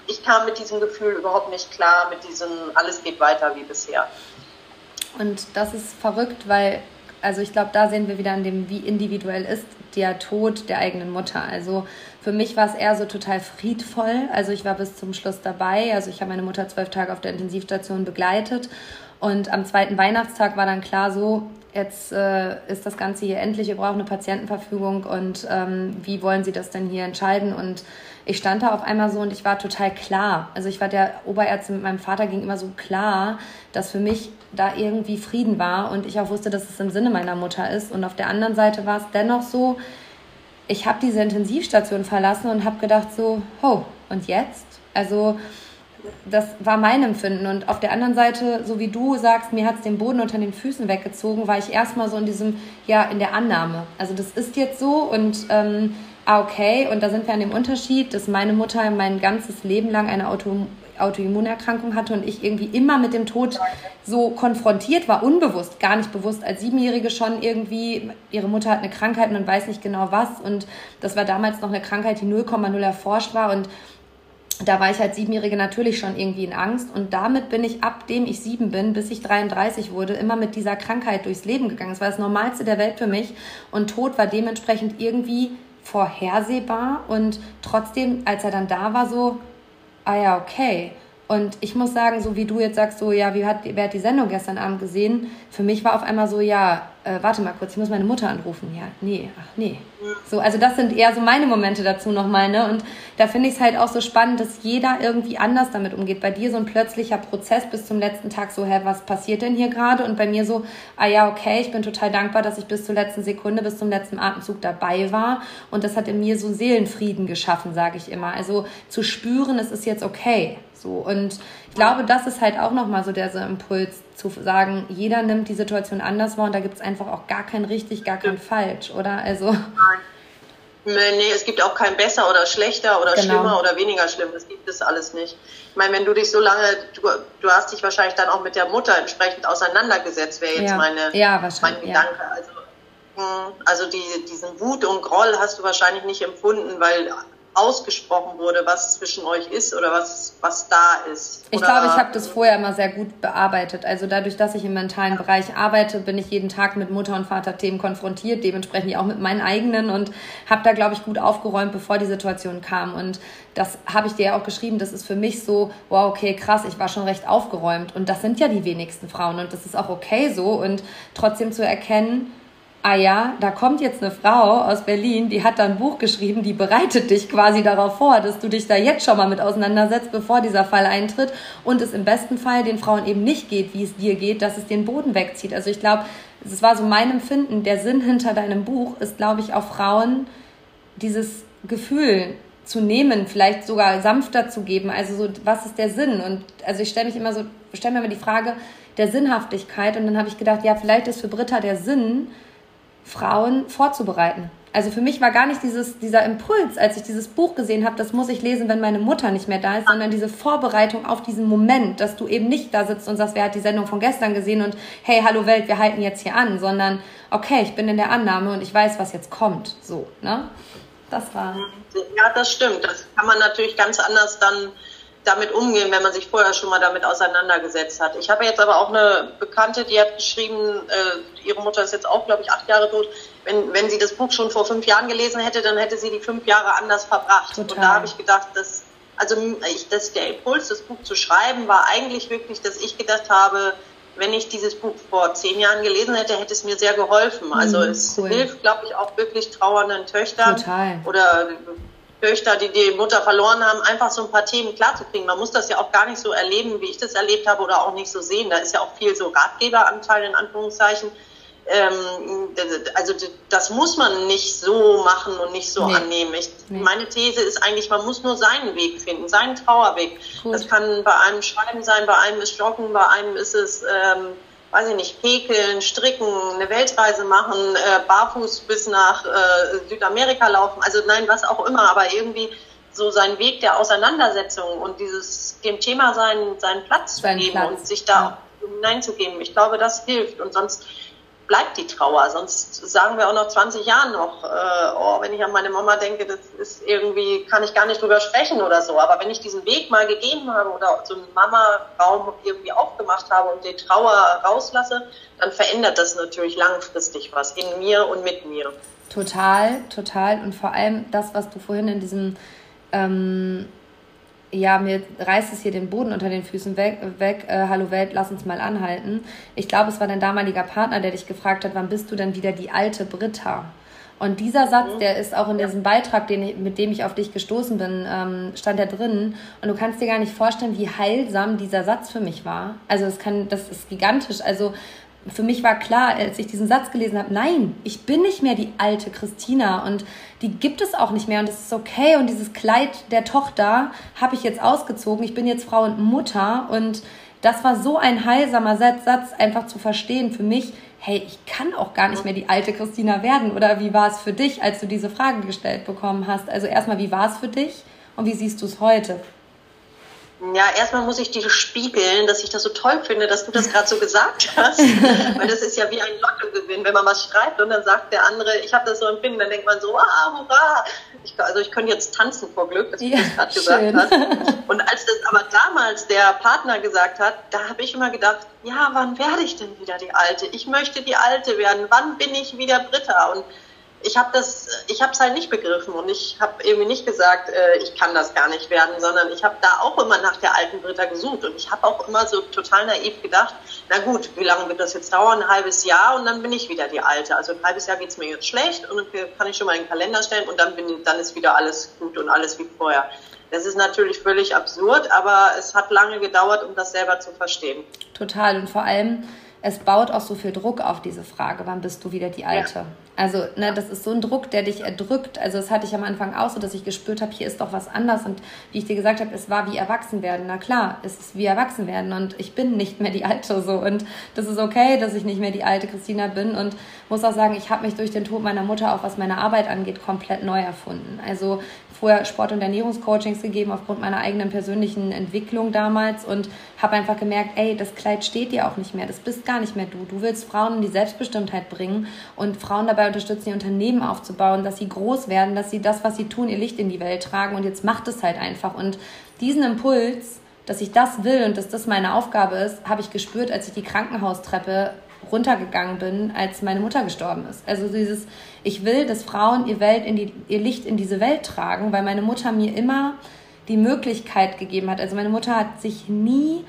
ich kam mit diesem Gefühl überhaupt nicht klar, mit diesem alles geht weiter wie bisher. Und das ist verrückt, weil, also ich glaube, da sehen wir wieder an dem, wie individuell ist der Tod der eigenen Mutter. Also für mich war es eher so total friedvoll. Also ich war bis zum Schluss dabei. Also ich habe meine Mutter zwölf Tage auf der Intensivstation begleitet. Und am zweiten Weihnachtstag war dann klar so, jetzt äh, ist das Ganze hier endlich, wir brauchen eine Patientenverfügung und ähm, wie wollen Sie das denn hier entscheiden? Und ich stand da auf einmal so und ich war total klar. Also ich war der Oberärztin mit meinem Vater gegenüber so klar, dass für mich da irgendwie Frieden war und ich auch wusste, dass es im Sinne meiner Mutter ist. Und auf der anderen Seite war es dennoch so, ich habe diese Intensivstation verlassen und habe gedacht so, ho, und jetzt? Also das war mein Empfinden. Und auf der anderen Seite, so wie du sagst, mir hat es den Boden unter den Füßen weggezogen, war ich erstmal so in diesem, ja, in der Annahme. Also das ist jetzt so und ähm, ah, okay, und da sind wir an dem Unterschied, dass meine Mutter mein ganzes Leben lang eine Auto Autoimmunerkrankung hatte und ich irgendwie immer mit dem Tod so konfrontiert war, unbewusst, gar nicht bewusst, als Siebenjährige schon irgendwie, ihre Mutter hat eine Krankheit, man weiß nicht genau was und das war damals noch eine Krankheit, die 0,0 erforscht war und da war ich als Siebenjährige natürlich schon irgendwie in Angst und damit bin ich ab dem ich sieben bin, bis ich 33 wurde, immer mit dieser Krankheit durchs Leben gegangen. Es war das Normalste der Welt für mich und Tod war dementsprechend irgendwie vorhersehbar und trotzdem, als er dann da war, so, ah ja, okay. Und ich muss sagen, so wie du jetzt sagst, so, ja, wie hat, wer hat die Sendung gestern Abend gesehen? Für mich war auf einmal so, ja, äh, warte mal kurz, ich muss meine Mutter anrufen. Ja, nee, ach nee. So, also das sind eher so meine Momente dazu nochmal, ne? Und da finde ich es halt auch so spannend, dass jeder irgendwie anders damit umgeht. Bei dir so ein plötzlicher Prozess bis zum letzten Tag so, hä, was passiert denn hier gerade? Und bei mir so, ah ja, okay, ich bin total dankbar, dass ich bis zur letzten Sekunde, bis zum letzten Atemzug dabei war. Und das hat in mir so Seelenfrieden geschaffen, sage ich immer. Also zu spüren, es ist jetzt okay. So. Und ich glaube, das ist halt auch nochmal so der so Impuls zu sagen, jeder nimmt die Situation anders wahr und da gibt es einfach auch gar kein richtig, gar kein falsch, oder? Also. Nein. Nee, es gibt auch kein besser oder schlechter oder genau. schlimmer oder weniger schlimm. Das gibt es alles nicht. Ich meine, wenn du dich so lange, du, du hast dich wahrscheinlich dann auch mit der Mutter entsprechend auseinandergesetzt, wäre jetzt ja. meine, ja, mein Gedanke. Ja. Also, hm, also die, diesen Wut und Groll hast du wahrscheinlich nicht empfunden, weil ausgesprochen wurde, was zwischen euch ist oder was, was da ist. Ich glaube, ich habe das vorher immer sehr gut bearbeitet. Also dadurch, dass ich im mentalen Bereich arbeite, bin ich jeden Tag mit Mutter- und Vaterthemen konfrontiert, dementsprechend auch mit meinen eigenen und habe da, glaube ich, gut aufgeräumt, bevor die Situation kam. Und das habe ich dir ja auch geschrieben, das ist für mich so, wow, okay, krass, ich war schon recht aufgeräumt. Und das sind ja die wenigsten Frauen und das ist auch okay so. Und trotzdem zu erkennen, ah ja, da kommt jetzt eine Frau aus Berlin, die hat da ein Buch geschrieben, die bereitet dich quasi darauf vor, dass du dich da jetzt schon mal mit auseinandersetzt, bevor dieser Fall eintritt und es im besten Fall den Frauen eben nicht geht, wie es dir geht, dass es den Boden wegzieht. Also ich glaube, es war so mein Empfinden, der Sinn hinter deinem Buch ist, glaube ich, auch Frauen dieses Gefühl zu nehmen, vielleicht sogar sanfter zu geben. Also so, was ist der Sinn? Und also ich stelle mich immer so, stelle mir immer die Frage der Sinnhaftigkeit und dann habe ich gedacht, ja, vielleicht ist für Britta der Sinn, Frauen vorzubereiten. Also für mich war gar nicht dieses, dieser Impuls, als ich dieses Buch gesehen habe, das muss ich lesen, wenn meine Mutter nicht mehr da ist, sondern diese Vorbereitung auf diesen Moment, dass du eben nicht da sitzt und sagst, wer hat die Sendung von gestern gesehen und hey, hallo Welt, wir halten jetzt hier an, sondern okay, ich bin in der Annahme und ich weiß, was jetzt kommt. So, ne? Das war. Ja, das stimmt. Das kann man natürlich ganz anders dann damit umgehen, wenn man sich vorher schon mal damit auseinandergesetzt hat. Ich habe jetzt aber auch eine Bekannte, die hat geschrieben, äh, ihre Mutter ist jetzt auch, glaube ich, acht Jahre tot. Wenn, wenn sie das Buch schon vor fünf Jahren gelesen hätte, dann hätte sie die fünf Jahre anders verbracht. Total. Und da habe ich gedacht, dass, also ich, dass der Impuls, das Buch zu schreiben, war eigentlich wirklich, dass ich gedacht habe, wenn ich dieses Buch vor zehn Jahren gelesen hätte, hätte es mir sehr geholfen. Also mhm, es cool. hilft, glaube ich, auch wirklich trauernden Töchtern Total. oder Töchter, die die Mutter verloren haben, einfach so ein paar Themen klarzukriegen. Man muss das ja auch gar nicht so erleben, wie ich das erlebt habe oder auch nicht so sehen. Da ist ja auch viel so Ratgeberanteil in Anführungszeichen. Ähm, also das muss man nicht so machen und nicht so nee. annehmen. Ich, nee. Meine These ist eigentlich, man muss nur seinen Weg finden, seinen Trauerweg. Gut. Das kann bei einem Schreiben sein, bei einem ist Joggen, bei einem ist es... Ähm, weiß ich nicht, häkeln, stricken, eine Weltreise machen, äh, barfuß bis nach äh, Südamerika laufen, also nein, was auch immer, aber irgendwie so seinen Weg der Auseinandersetzung und dieses dem Thema seinen, seinen Platz Sein zu geben Platz. und sich da ja. hineinzugeben. Ich glaube, das hilft und sonst bleibt die Trauer. Sonst sagen wir auch noch 20 Jahren noch, äh, oh, wenn ich an meine Mama denke, das ist irgendwie, kann ich gar nicht drüber sprechen oder so. Aber wenn ich diesen Weg mal gegeben habe oder so einen Mama-Raum irgendwie aufgemacht habe und die Trauer rauslasse, dann verändert das natürlich langfristig was in mir und mit mir. Total, total. Und vor allem das, was du vorhin in diesem ähm, ja, mir reißt es hier den Boden unter den Füßen weg, weg äh, hallo Welt, lass uns mal anhalten. Ich glaube, es war dein damaliger Partner, der dich gefragt hat, wann bist du denn wieder die alte Britta? Und dieser Satz, mhm. der ist auch in diesem Beitrag, den mit dem ich auf dich gestoßen bin, ähm, stand da drin. Und du kannst dir gar nicht vorstellen, wie heilsam dieser Satz für mich war. Also es kann, das ist gigantisch. Also für mich war klar, als ich diesen Satz gelesen habe, nein, ich bin nicht mehr die alte Christina und die gibt es auch nicht mehr und es ist okay. Und dieses Kleid der Tochter habe ich jetzt ausgezogen, ich bin jetzt Frau und Mutter. Und das war so ein heilsamer Satz, einfach zu verstehen für mich, hey, ich kann auch gar nicht mehr die alte Christina werden. Oder wie war es für dich, als du diese Frage gestellt bekommen hast? Also erstmal, wie war es für dich? Und wie siehst du es heute? Ja, erstmal muss ich dir spiegeln, dass ich das so toll finde, dass du das [LAUGHS] gerade so gesagt hast. Weil das ist ja wie ein Lottogewinn, wenn man was schreibt und dann sagt der andere, ich habe das so empfinden, dann denkt man so, ah, hurra. Ich, also ich könnte jetzt tanzen vor Glück, dass du ja, das gerade gesagt hast. Und als das aber damals der Partner gesagt hat, da habe ich immer gedacht, ja, wann werde ich denn wieder die Alte? Ich möchte die Alte werden. Wann bin ich wieder Britta? Und ich habe das, ich habe es halt nicht begriffen und ich habe irgendwie nicht gesagt, äh, ich kann das gar nicht werden, sondern ich habe da auch immer nach der alten Britta gesucht und ich habe auch immer so total naiv gedacht, na gut, wie lange wird das jetzt dauern? Ein halbes Jahr und dann bin ich wieder die alte. Also ein halbes Jahr geht es mir jetzt schlecht und kann ich schon mal in den Kalender stellen und dann bin, dann ist wieder alles gut und alles wie vorher. Das ist natürlich völlig absurd, aber es hat lange gedauert, um das selber zu verstehen. Total und vor allem es baut auch so viel Druck auf diese Frage, wann bist du wieder die Alte? Ja. Also, ne, das ist so ein Druck, der dich erdrückt. Also, das hatte ich am Anfang auch so, dass ich gespürt habe, hier ist doch was anders. Und wie ich dir gesagt habe, es war wie erwachsen werden. Na klar, es ist wie erwachsen werden. Und ich bin nicht mehr die Alte so. Und das ist okay, dass ich nicht mehr die alte Christina bin. Und muss auch sagen, ich habe mich durch den Tod meiner Mutter, auch was meine Arbeit angeht, komplett neu erfunden. Also, vorher Sport- und Ernährungscoachings gegeben aufgrund meiner eigenen persönlichen Entwicklung damals und habe einfach gemerkt, ey, das Kleid steht dir auch nicht mehr. Das bist gar nicht mehr du. Du willst Frauen in die Selbstbestimmtheit bringen und Frauen dabei unterstützen, ihr Unternehmen aufzubauen, dass sie groß werden, dass sie das, was sie tun, ihr Licht in die Welt tragen und jetzt macht es halt einfach. Und diesen Impuls, dass ich das will und dass das meine Aufgabe ist, habe ich gespürt, als ich die Krankenhaustreppe runtergegangen bin, als meine Mutter gestorben ist. Also dieses, ich will, dass Frauen ihr, Welt in die, ihr Licht in diese Welt tragen, weil meine Mutter mir immer die Möglichkeit gegeben hat. Also meine Mutter hat sich nie,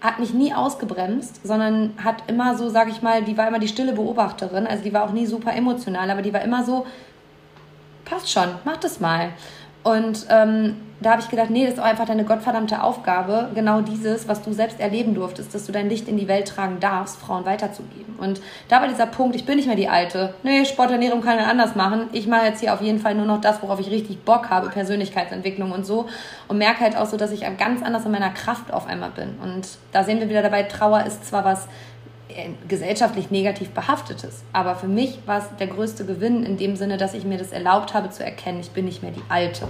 hat mich nie ausgebremst, sondern hat immer so, sag ich mal, die war immer die stille Beobachterin. Also die war auch nie super emotional, aber die war immer so, passt schon, mach das mal. Und ähm, da habe ich gedacht, nee, das ist auch einfach deine gottverdammte Aufgabe, genau dieses, was du selbst erleben durftest, dass du dein Licht in die Welt tragen darfst, Frauen weiterzugeben. Und da war dieser Punkt, ich bin nicht mehr die Alte. Nee, Sporternährung kann man anders machen. Ich mache jetzt hier auf jeden Fall nur noch das, worauf ich richtig Bock habe, Persönlichkeitsentwicklung und so. Und merke halt auch so, dass ich ganz anders in meiner Kraft auf einmal bin. Und da sehen wir wieder dabei, Trauer ist zwar was gesellschaftlich negativ behaftetes. Aber für mich war es der größte Gewinn in dem Sinne, dass ich mir das erlaubt habe zu erkennen, ich bin nicht mehr die Alte.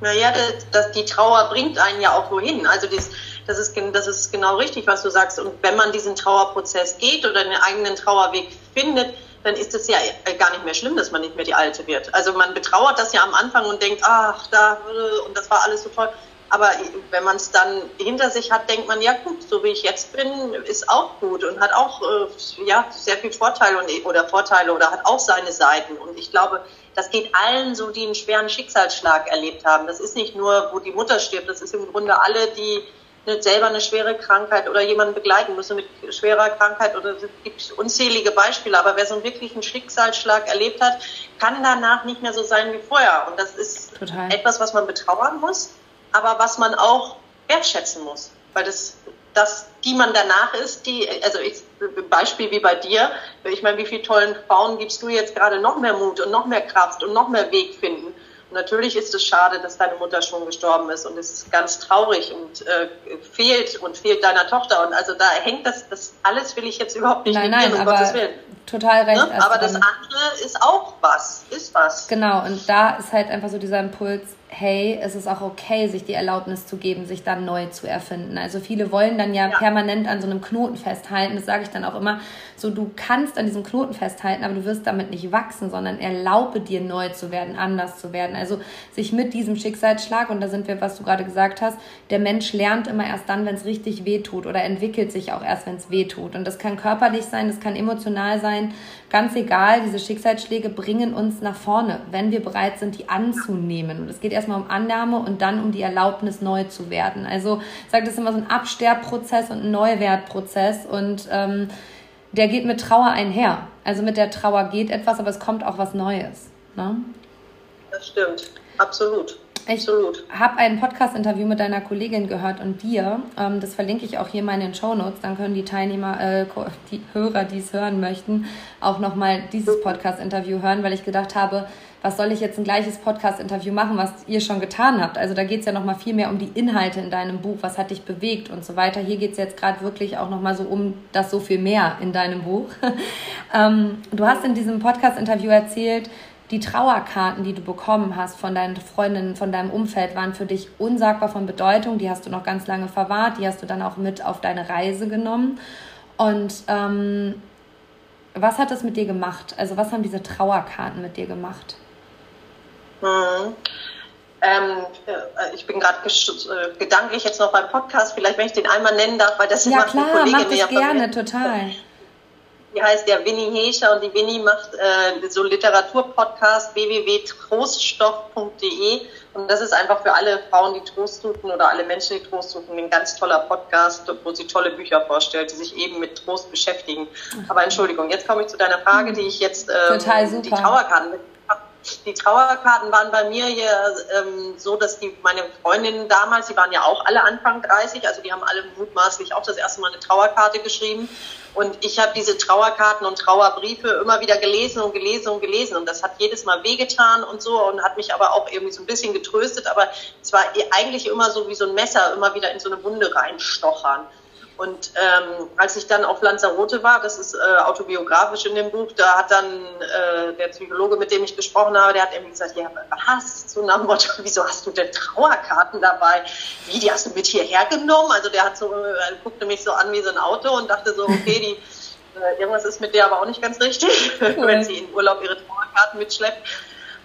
Naja, das, das, die Trauer bringt einen ja auch wohin. Also das, das, ist, das ist genau richtig, was du sagst. Und wenn man diesen Trauerprozess geht oder einen eigenen Trauerweg findet, dann ist es ja gar nicht mehr schlimm, dass man nicht mehr die Alte wird. Also man betrauert das ja am Anfang und denkt, ach, da, und das war alles so toll. Aber wenn man es dann hinter sich hat, denkt man, ja gut, so wie ich jetzt bin, ist auch gut und hat auch äh, ja, sehr viel Vorteile und, oder Vorteile oder hat auch seine Seiten. Und ich glaube, das geht allen so, die einen schweren Schicksalsschlag erlebt haben. Das ist nicht nur, wo die Mutter stirbt, das ist im Grunde alle, die selber eine schwere Krankheit oder jemanden begleiten müssen mit schwerer Krankheit oder es gibt unzählige Beispiele, aber wer so einen wirklichen Schicksalsschlag erlebt hat, kann danach nicht mehr so sein wie vorher. Und das ist Total. etwas, was man betrauern muss aber was man auch wertschätzen muss. Weil das, das die man danach ist, die, also ich, Beispiel wie bei dir, ich meine, wie viele tollen Frauen gibst du jetzt gerade noch mehr Mut und noch mehr Kraft und noch mehr Weg finden. Und natürlich ist es schade, dass deine Mutter schon gestorben ist und es ist ganz traurig und äh, fehlt und fehlt deiner Tochter. Und also da hängt das, das alles will ich jetzt überhaupt nicht nein, nein, um aber Gottes Willen. Total recht. Ne? Aber das andere ist auch was, ist was. Genau, und da ist halt einfach so dieser Impuls, hey, es ist auch okay, sich die Erlaubnis zu geben, sich dann neu zu erfinden. Also viele wollen dann ja, ja. permanent an so einem Knoten festhalten. Das sage ich dann auch immer. So, du kannst an diesem Knoten festhalten, aber du wirst damit nicht wachsen, sondern erlaube dir neu zu werden, anders zu werden. Also sich mit diesem Schicksalsschlag, und da sind wir, was du gerade gesagt hast, der Mensch lernt immer erst dann, wenn es richtig weh tut oder entwickelt sich auch erst, wenn es weh tut. Und das kann körperlich sein, das kann emotional sein, ganz egal. Diese Schicksalsschläge bringen uns nach vorne, wenn wir bereit sind, die anzunehmen. Und es geht erstmal um Annahme und dann um die Erlaubnis, neu zu werden. Also ich sage das ist immer so ein Absterbprozess und ein Neuwertprozess und ähm, der geht mit Trauer einher. Also mit der Trauer geht etwas, aber es kommt auch was Neues. Ne? Das stimmt, absolut. Ich habe ein Podcast-Interview mit deiner Kollegin gehört und dir. Ähm, das verlinke ich auch hier mal in den Show Notes. Dann können die Teilnehmer, äh, die Hörer, die es hören möchten, auch nochmal dieses Podcast-Interview hören, weil ich gedacht habe, was soll ich jetzt ein gleiches Podcast-Interview machen, was ihr schon getan habt? Also da geht es ja nochmal viel mehr um die Inhalte in deinem Buch, was hat dich bewegt und so weiter. Hier geht es jetzt gerade wirklich auch nochmal so um das so viel mehr in deinem Buch. [LAUGHS] ähm, du hast in diesem Podcast-Interview erzählt, die Trauerkarten, die du bekommen hast von deinen Freundinnen, von deinem Umfeld, waren für dich unsagbar von Bedeutung. Die hast du noch ganz lange verwahrt, die hast du dann auch mit auf deine Reise genommen. Und ähm, was hat das mit dir gemacht? Also was haben diese Trauerkarten mit dir gemacht? Mhm. Ähm, äh, ich bin gerade äh, gedanklich jetzt noch beim Podcast, vielleicht wenn ich den einmal nennen darf, weil das ja, macht klar, eine Kollegin mach das gerne, total. Die heißt ja Winnie Hescher und die Winnie macht äh, so Literaturpodcast www.troststoff.de und das ist einfach für alle Frauen, die Trost suchen oder alle Menschen, die Trost suchen, ein ganz toller Podcast, wo sie tolle Bücher vorstellt, die sich eben mit Trost beschäftigen. Aber Entschuldigung, jetzt komme ich zu deiner Frage, die ich jetzt super. die Trauerkarten mit die Trauerkarten waren bei mir hier ähm, so, dass die meine Freundinnen damals, die waren ja auch alle Anfang 30, also die haben alle mutmaßlich auch das erste Mal eine Trauerkarte geschrieben. Und ich habe diese Trauerkarten und Trauerbriefe immer wieder gelesen und gelesen und gelesen. Und das hat jedes Mal wehgetan und so und hat mich aber auch irgendwie so ein bisschen getröstet. Aber es war eigentlich immer so wie so ein Messer, immer wieder in so eine Wunde reinstochern. Und ähm, als ich dann auf Lanzarote war, das ist äh, autobiografisch in dem Buch, da hat dann äh, der Psychologe, mit dem ich gesprochen habe, der hat irgendwie gesagt, ja, was? So nach Motto, wieso hast du denn Trauerkarten dabei? Wie, die hast du mit hierher genommen? Also der hat so, äh, guckte mich so an wie so ein Auto und dachte so, okay, die, äh, irgendwas ist mit der aber auch nicht ganz richtig, [LAUGHS] wenn sie in Urlaub ihre Trauerkarten mitschleppt.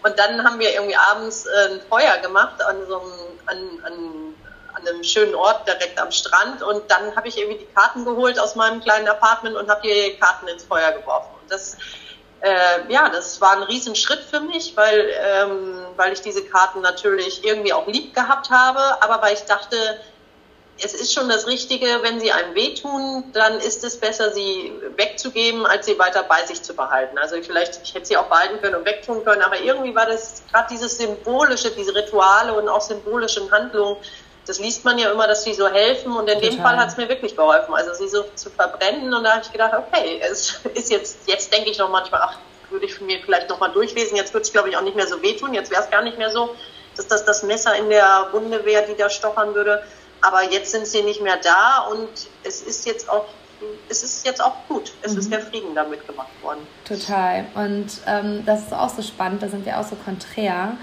Und dann haben wir irgendwie abends äh, ein Feuer gemacht an so einem, an, an an einem schönen Ort direkt am Strand. Und dann habe ich irgendwie die Karten geholt aus meinem kleinen Apartment und habe die Karten ins Feuer geworfen. Und das, äh, ja, das war ein Riesenschritt für mich, weil, ähm, weil ich diese Karten natürlich irgendwie auch lieb gehabt habe, aber weil ich dachte, es ist schon das Richtige, wenn sie einem wehtun, dann ist es besser, sie wegzugeben, als sie weiter bei sich zu behalten. Also vielleicht, ich hätte sie auch behalten können und wegtun können, aber irgendwie war das gerade dieses Symbolische, diese Rituale und auch symbolischen Handlungen, das liest man ja immer, dass sie so helfen und in Total. dem Fall hat es mir wirklich geholfen. Also sie so zu verbrennen und da habe ich gedacht, okay, es [LAUGHS] ist jetzt, jetzt denke ich noch manchmal, ach, würde ich mir vielleicht nochmal durchlesen, jetzt würde es glaube ich auch nicht mehr so wehtun, jetzt wäre es gar nicht mehr so, dass das das Messer in der Wunde wäre, die da stochern würde. Aber jetzt sind sie nicht mehr da und es ist jetzt auch es ist jetzt auch gut. Es mhm. ist der Frieden damit gemacht worden. Total. Und ähm, das ist auch so spannend, da sind wir auch so konträr.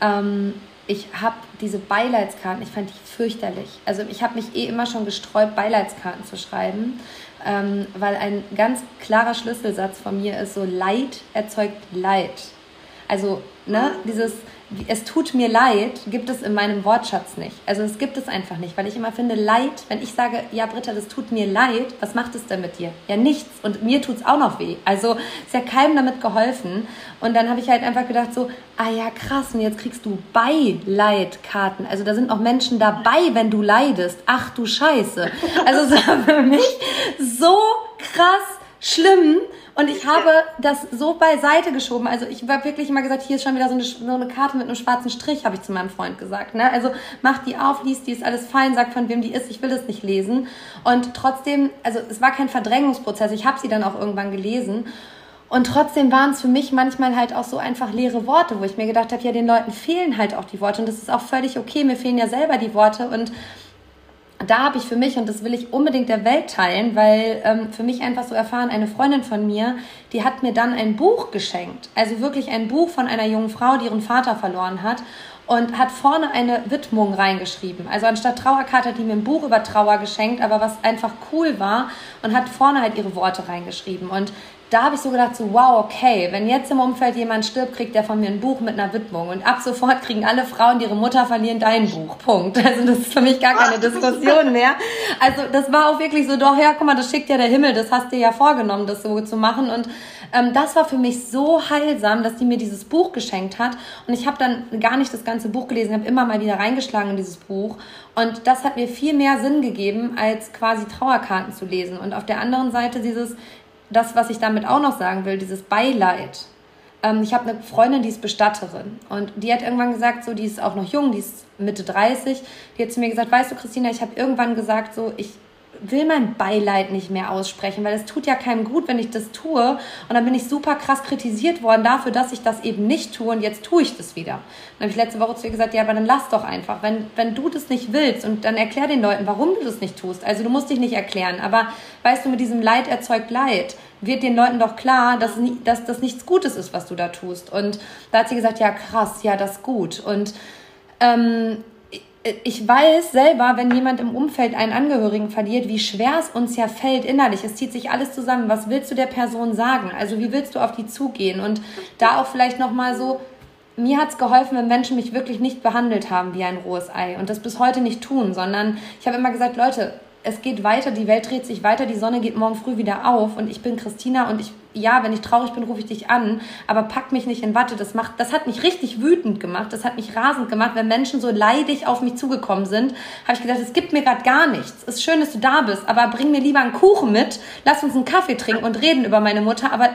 Ähm, ich habe diese Beileidskarten, ich fand die fürchterlich. Also ich habe mich eh immer schon gesträubt, Beileidskarten zu schreiben, ähm, weil ein ganz klarer Schlüsselsatz von mir ist so, Leid erzeugt Leid. Also ne, dieses es tut mir leid, gibt es in meinem Wortschatz nicht. Also es gibt es einfach nicht, weil ich immer finde, Leid, wenn ich sage, ja Britta, das tut mir leid, was macht es denn mit dir? Ja nichts und mir tut es auch noch weh. Also ist ja keinem damit geholfen. Und dann habe ich halt einfach gedacht so, ah ja krass, und jetzt kriegst du Beileidkarten. Also da sind auch Menschen dabei, wenn du leidest. Ach du Scheiße. Also es war für mich so krass schlimm und ich habe das so beiseite geschoben. Also ich habe wirklich immer gesagt, hier ist schon wieder so eine, so eine Karte mit einem schwarzen Strich, habe ich zu meinem Freund gesagt. Ne? Also mach die auf, lies die, ist alles fein, sag von wem die ist, ich will es nicht lesen. Und trotzdem, also es war kein Verdrängungsprozess. Ich habe sie dann auch irgendwann gelesen. Und trotzdem waren es für mich manchmal halt auch so einfach leere Worte, wo ich mir gedacht habe, ja, den Leuten fehlen halt auch die Worte. Und das ist auch völlig okay, mir fehlen ja selber die Worte. Und da habe ich für mich, und das will ich unbedingt der Welt teilen, weil ähm, für mich einfach so erfahren, eine Freundin von mir, die hat mir dann ein Buch geschenkt. Also wirklich ein Buch von einer jungen Frau, die ihren Vater verloren hat. Und hat vorne eine Widmung reingeschrieben. Also anstatt Trauerkarte hat die mir ein Buch über Trauer geschenkt, aber was einfach cool war und hat vorne halt ihre Worte reingeschrieben. Und da habe ich so gedacht, so wow, okay, wenn jetzt im Umfeld jemand stirbt, kriegt der von mir ein Buch mit einer Widmung. Und ab sofort kriegen alle Frauen, die ihre Mutter verlieren, dein Buch. Punkt. [LAUGHS] Also das ist für mich gar keine Diskussion mehr. Also das war auch wirklich so, doch, ja, guck mal, das schickt ja der Himmel, das hast du ja vorgenommen, das so zu machen. Und ähm, das war für mich so heilsam, dass die mir dieses Buch geschenkt hat. Und ich habe dann gar nicht das ganze Buch gelesen, habe immer mal wieder reingeschlagen in dieses Buch. Und das hat mir viel mehr Sinn gegeben, als quasi Trauerkarten zu lesen. Und auf der anderen Seite dieses, das, was ich damit auch noch sagen will, dieses Beileid. Ähm, ich habe eine Freundin, die ist Bestatterin und die hat irgendwann gesagt, so, die ist auch noch jung, die ist Mitte 30, die hat zu mir gesagt, weißt du, Christina, ich habe irgendwann gesagt, so, ich will mein Beileid nicht mehr aussprechen, weil es tut ja keinem gut, wenn ich das tue. Und dann bin ich super krass kritisiert worden dafür, dass ich das eben nicht tue und jetzt tue ich das wieder. Dann habe ich letzte Woche zu ihr gesagt, ja, aber dann lass doch einfach. Wenn, wenn du das nicht willst und dann erklär den Leuten, warum du das nicht tust. Also du musst dich nicht erklären, aber weißt du, mit diesem Leid erzeugt Leid wird den Leuten doch klar, dass, dass das nichts Gutes ist, was du da tust. Und da hat sie gesagt, ja krass, ja, das ist gut. Und ähm, ich weiß selber, wenn jemand im Umfeld einen Angehörigen verliert, wie schwer es uns ja fällt innerlich. Es zieht sich alles zusammen. Was willst du der Person sagen? Also wie willst du auf die zugehen? Und da auch vielleicht nochmal so, mir hat es geholfen, wenn Menschen mich wirklich nicht behandelt haben wie ein rohes Ei und das bis heute nicht tun, sondern ich habe immer gesagt, Leute, es geht weiter, die Welt dreht sich weiter, die Sonne geht morgen früh wieder auf und ich bin Christina und ich, ja, wenn ich traurig bin, rufe ich dich an, aber pack mich nicht in Watte. Das macht, das hat mich richtig wütend gemacht, das hat mich rasend gemacht, wenn Menschen so leidig auf mich zugekommen sind, habe ich gedacht, es gibt mir gerade gar nichts. Es ist schön, dass du da bist, aber bring mir lieber einen Kuchen mit, lass uns einen Kaffee trinken und reden über meine Mutter, aber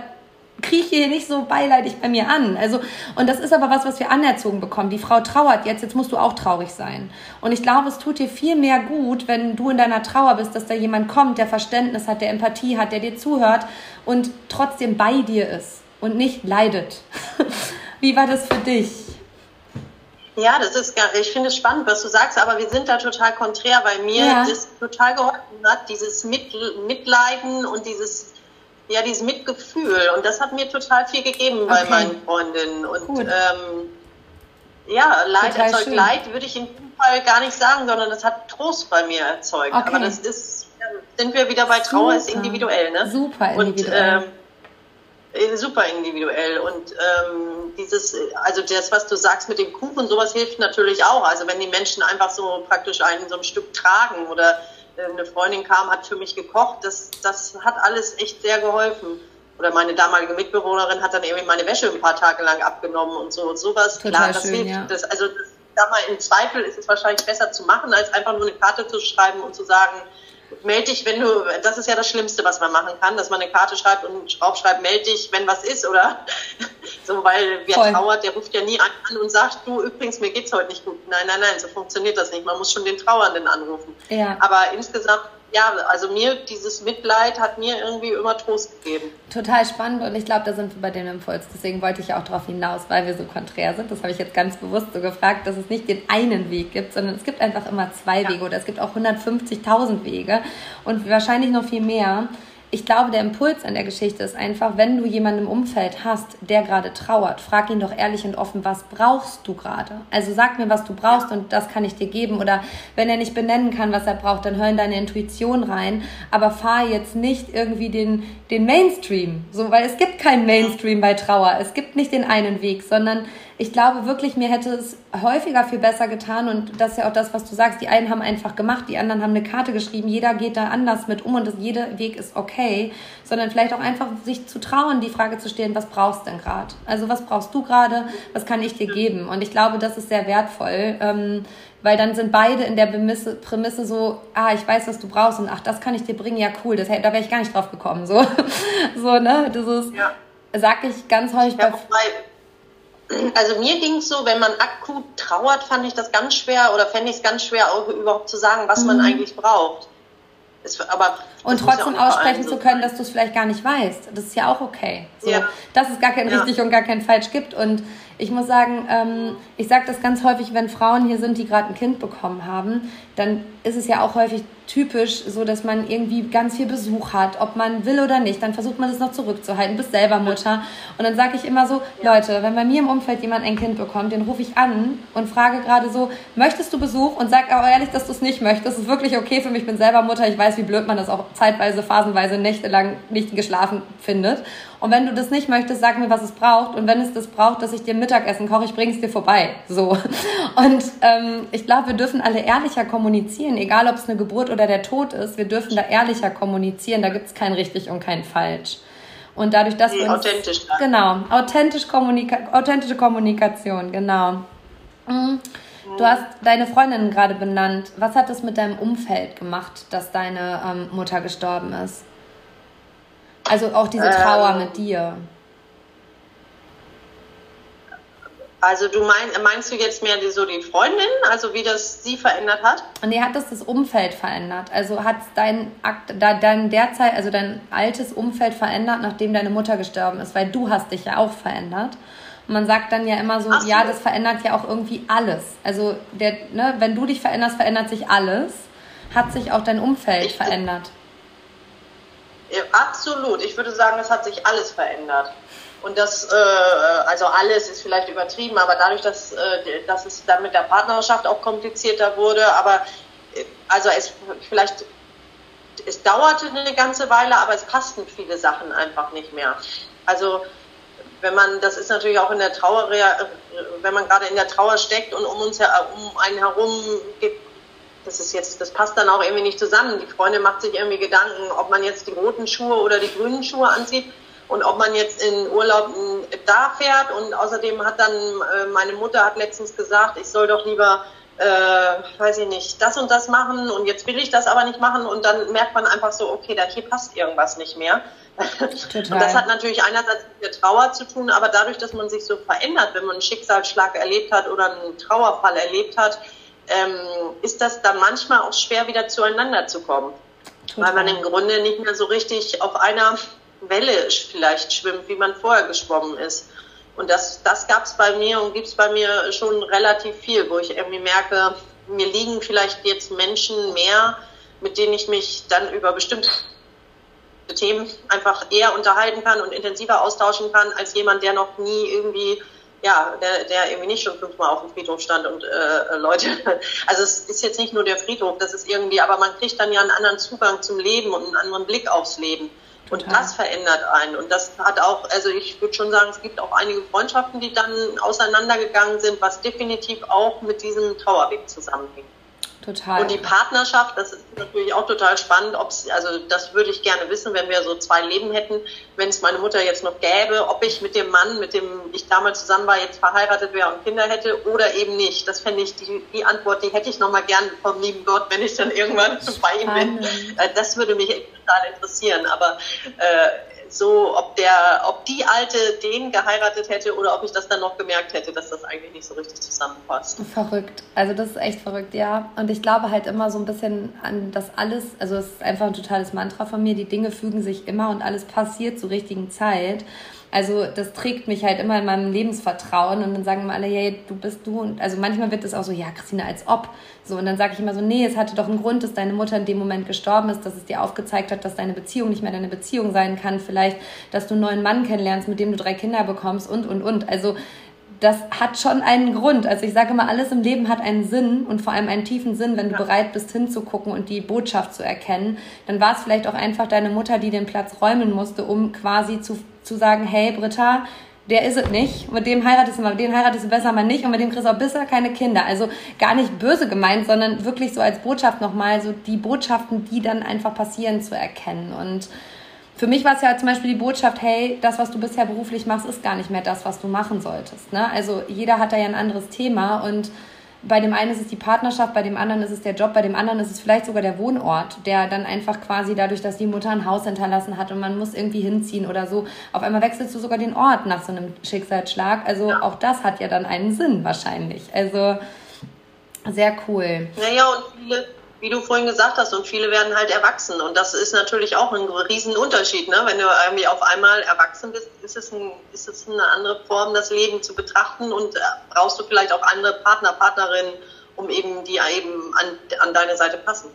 krieche hier nicht so beileidig bei mir an. Also, und das ist aber was, was wir anerzogen bekommen. Die Frau trauert jetzt, jetzt musst du auch traurig sein. Und ich glaube, es tut dir viel mehr gut, wenn du in deiner Trauer bist, dass da jemand kommt, der Verständnis hat, der Empathie hat, der dir zuhört und trotzdem bei dir ist und nicht leidet. [LAUGHS] Wie war das für dich? Ja, das ist, ich finde es spannend, was du sagst, aber wir sind da total konträr, weil mir ja. das total geholfen hat, dieses Mitleiden und dieses, ja, dieses Mitgefühl. Und das hat mir total viel gegeben okay. bei meinen Freundinnen. Und ähm, ja, Leid total erzeugt schön. Leid, würde ich in dem Fall gar nicht sagen, sondern das hat Trost bei mir erzeugt. Okay. Aber das ist, sind wir wieder bei Trauer, Super. ist individuell, ne? Super individuell. Und, ähm, äh, super individuell und ähm, dieses, also das, was du sagst mit dem Kuchen, sowas hilft natürlich auch. Also wenn die Menschen einfach so praktisch einen so ein Stück tragen oder eine Freundin kam, hat für mich gekocht, das, das hat alles echt sehr geholfen. Oder meine damalige Mitbewohnerin hat dann irgendwie meine Wäsche ein paar Tage lang abgenommen und so. Sowas, Total klar, das schön, hilft. Ja. Das, also das, sag mal, im Zweifel ist es wahrscheinlich besser zu machen, als einfach nur eine Karte zu schreiben und zu sagen, melde dich, wenn du, das ist ja das Schlimmste, was man machen kann, dass man eine Karte schreibt und draufschreibt, melde dich, wenn was ist, oder? [LAUGHS] so, weil wer Voll. trauert, der ruft ja nie an und sagt, du, übrigens, mir geht's heute nicht gut. Nein, nein, nein, so funktioniert das nicht. Man muss schon den Trauernden anrufen. Ja. Aber insgesamt ja, also mir, dieses Mitleid hat mir irgendwie immer Trost gegeben. Total spannend und ich glaube, da sind wir bei dem Impuls. Deswegen wollte ich auch darauf hinaus, weil wir so konträr sind. Das habe ich jetzt ganz bewusst so gefragt, dass es nicht den einen Weg gibt, sondern es gibt einfach immer zwei ja. Wege oder es gibt auch 150.000 Wege und wahrscheinlich noch viel mehr ich glaube, der Impuls an der Geschichte ist einfach, wenn du jemanden im Umfeld hast, der gerade trauert, frag ihn doch ehrlich und offen, was brauchst du gerade? Also sag mir, was du brauchst und das kann ich dir geben. Oder wenn er nicht benennen kann, was er braucht, dann hör in deine Intuition rein. Aber fahr jetzt nicht irgendwie den, den Mainstream. So, weil es gibt keinen Mainstream bei Trauer. Es gibt nicht den einen Weg, sondern ich glaube wirklich, mir hätte es häufiger viel besser getan und das ist ja auch das, was du sagst. Die einen haben einfach gemacht, die anderen haben eine Karte geschrieben. Jeder geht da anders mit um und das, jeder Weg ist okay, sondern vielleicht auch einfach sich zu trauen, die Frage zu stellen, was brauchst du denn gerade? Also was brauchst du gerade? Was kann ich dir geben? Und ich glaube, das ist sehr wertvoll. Ähm, weil dann sind beide in der Prämisse, Prämisse so, ah, ich weiß, was du brauchst und ach, das kann ich dir bringen, ja cool, das, da wäre ich gar nicht drauf gekommen, so, [LAUGHS] so ne, das ist, ja. sag ich ganz häufig ja, bei, also mir ging es so, wenn man akut trauert, fand ich das ganz schwer oder fände ich es ganz schwer, auch überhaupt zu sagen, was mhm. man eigentlich braucht. Es, aber und trotzdem ja aussprechen zu können, dass du es vielleicht gar nicht weißt. Das ist ja auch okay. So, ja. Dass es gar kein ja. richtig und gar kein falsch gibt. Und ich muss sagen, ähm, ich sage das ganz häufig, wenn Frauen hier sind, die gerade ein Kind bekommen haben, dann ist es ja auch häufig typisch so, dass man irgendwie ganz viel Besuch hat, ob man will oder nicht. Dann versucht man das noch zurückzuhalten, bist selber Mutter. Und dann sage ich immer so, Leute, wenn bei mir im Umfeld jemand ein Kind bekommt, den rufe ich an und frage gerade so, möchtest du Besuch? Und sag aber ehrlich, dass du es nicht möchtest. Das ist wirklich okay für mich, ich bin selber Mutter. Ich weiß, wie blöd man das auch zeitweise, phasenweise, nächtelang nicht geschlafen findet. Und wenn du das nicht möchtest, sag mir, was es braucht. Und wenn es das braucht, dass ich dir Mittagessen koche, ich bringe es dir vorbei. So. Und ähm, ich glaube, wir dürfen alle ehrlicher kommunizieren, egal ob es eine Geburt oder der Tod ist. Wir dürfen da ehrlicher kommunizieren. Da gibt es kein richtig und kein falsch. Und dadurch, dass wir uns, authentisch. Genau, authentisch Kommunika authentische Kommunikation, genau. Mhm. Du hast deine Freundin gerade benannt. Was hat es mit deinem Umfeld gemacht, dass deine ähm, Mutter gestorben ist? Also auch diese Trauer ähm, mit dir. Also du mein, meinst du jetzt mehr die, so die Freundin, also wie das sie verändert hat? Nee, hat das das Umfeld verändert? Also hat dein Akt, dein derzeit, also dein altes Umfeld verändert, nachdem deine Mutter gestorben ist, weil du hast dich ja auch verändert. Und man sagt dann ja immer so, so, ja, das verändert ja auch irgendwie alles. Also der, ne, wenn du dich veränderst, verändert sich alles. Hat sich auch dein Umfeld ich, verändert? Absolut. Ich würde sagen, es hat sich alles verändert. Und das, äh, also alles ist vielleicht übertrieben, aber dadurch, dass, äh, dass es dann mit der Partnerschaft auch komplizierter wurde, aber äh, also es vielleicht, es dauerte eine ganze Weile, aber es passten viele Sachen einfach nicht mehr. Also wenn man, das ist natürlich auch in der Trauer, wenn man gerade in der Trauer steckt und um uns um einen herum gibt das ist jetzt, das passt dann auch irgendwie nicht zusammen. Die Freundin macht sich irgendwie Gedanken, ob man jetzt die roten Schuhe oder die grünen Schuhe anzieht und ob man jetzt in Urlaub da fährt. Und außerdem hat dann äh, meine Mutter hat letztens gesagt, ich soll doch lieber, äh, weiß ich nicht, das und das machen und jetzt will ich das aber nicht machen und dann merkt man einfach so, okay, da hier passt irgendwas nicht mehr. Total. Und das hat natürlich einerseits mit der Trauer zu tun, aber dadurch, dass man sich so verändert, wenn man einen Schicksalsschlag erlebt hat oder einen Trauerfall erlebt hat, ähm, ist das dann manchmal auch schwer, wieder zueinander zu kommen. Total. Weil man im Grunde nicht mehr so richtig auf einer Welle vielleicht schwimmt, wie man vorher geschwommen ist. Und das, das gab es bei mir und gibt es bei mir schon relativ viel, wo ich irgendwie merke, mir liegen vielleicht jetzt Menschen mehr, mit denen ich mich dann über bestimmte Themen einfach eher unterhalten kann und intensiver austauschen kann, als jemand, der noch nie irgendwie ja, der, der irgendwie nicht schon fünfmal auf dem Friedhof stand und äh, Leute, [LAUGHS] also es ist jetzt nicht nur der Friedhof, das ist irgendwie, aber man kriegt dann ja einen anderen Zugang zum Leben und einen anderen Blick aufs Leben. Und das verändert einen. Und das hat auch, also ich würde schon sagen, es gibt auch einige Freundschaften, die dann auseinandergegangen sind, was definitiv auch mit diesem Trauerweg zusammenhängt. Total. Und die Partnerschaft, das ist natürlich auch total spannend. Ob's, also das würde ich gerne wissen, wenn wir so zwei Leben hätten, wenn es meine Mutter jetzt noch gäbe, ob ich mit dem Mann, mit dem ich damals zusammen war, jetzt verheiratet wäre und Kinder hätte oder eben nicht. Das fände ich, die, die Antwort, die hätte ich nochmal gern vom lieben Gott, wenn ich dann irgendwann [LAUGHS] bei ihm bin. Äh, das würde mich total interessieren. Aber äh, so, ob der, ob die Alte den geheiratet hätte oder ob ich das dann noch gemerkt hätte, dass das eigentlich nicht so richtig zusammenpasst. Verrückt. Also das ist echt verrückt, ja. Und ich glaube halt immer so ein bisschen an das alles, also es ist einfach ein totales Mantra von mir, die Dinge fügen sich immer und alles passiert zur richtigen Zeit. Also das trägt mich halt immer in meinem Lebensvertrauen und dann sagen immer alle, hey, du bist du. Und also manchmal wird es auch so, ja, Christina, als ob. So, und dann sage ich immer so, nee, es hatte doch einen Grund, dass deine Mutter in dem Moment gestorben ist, dass es dir aufgezeigt hat, dass deine Beziehung nicht mehr deine Beziehung sein kann. Vielleicht, dass du einen neuen Mann kennenlernst, mit dem du drei Kinder bekommst und, und, und. Also das hat schon einen Grund. Also ich sage immer, alles im Leben hat einen Sinn und vor allem einen tiefen Sinn, wenn du ja. bereit bist hinzugucken und die Botschaft zu erkennen. Dann war es vielleicht auch einfach deine Mutter, die den Platz räumen musste, um quasi zu, zu sagen, hey Britta, der ist es nicht. Mit dem heiratest du mal, mit dem heiratest du besser mal nicht und mit dem kriegst du auch bisher keine Kinder. Also gar nicht böse gemeint, sondern wirklich so als Botschaft nochmal, so die Botschaften, die dann einfach passieren, zu erkennen. Und für mich war es ja zum Beispiel die Botschaft, hey, das, was du bisher beruflich machst, ist gar nicht mehr das, was du machen solltest. Ne? Also jeder hat da ja ein anderes Thema und bei dem einen ist es die Partnerschaft, bei dem anderen ist es der Job, bei dem anderen ist es vielleicht sogar der Wohnort, der dann einfach quasi dadurch, dass die Mutter ein Haus hinterlassen hat und man muss irgendwie hinziehen oder so, auf einmal wechselst du sogar den Ort nach so einem Schicksalsschlag. Also auch das hat ja dann einen Sinn wahrscheinlich. Also sehr cool. Naja, und viele, wie du vorhin gesagt hast, und viele werden halt erwachsen. Und das ist natürlich auch ein Riesenunterschied. Ne? Wenn du irgendwie auf einmal erwachsen bist, ist es, ein, ist es eine andere Form, das Leben zu betrachten und äh, brauchst du vielleicht auch andere Partner, Partnerinnen, um eben die eben an, an deine Seite passen.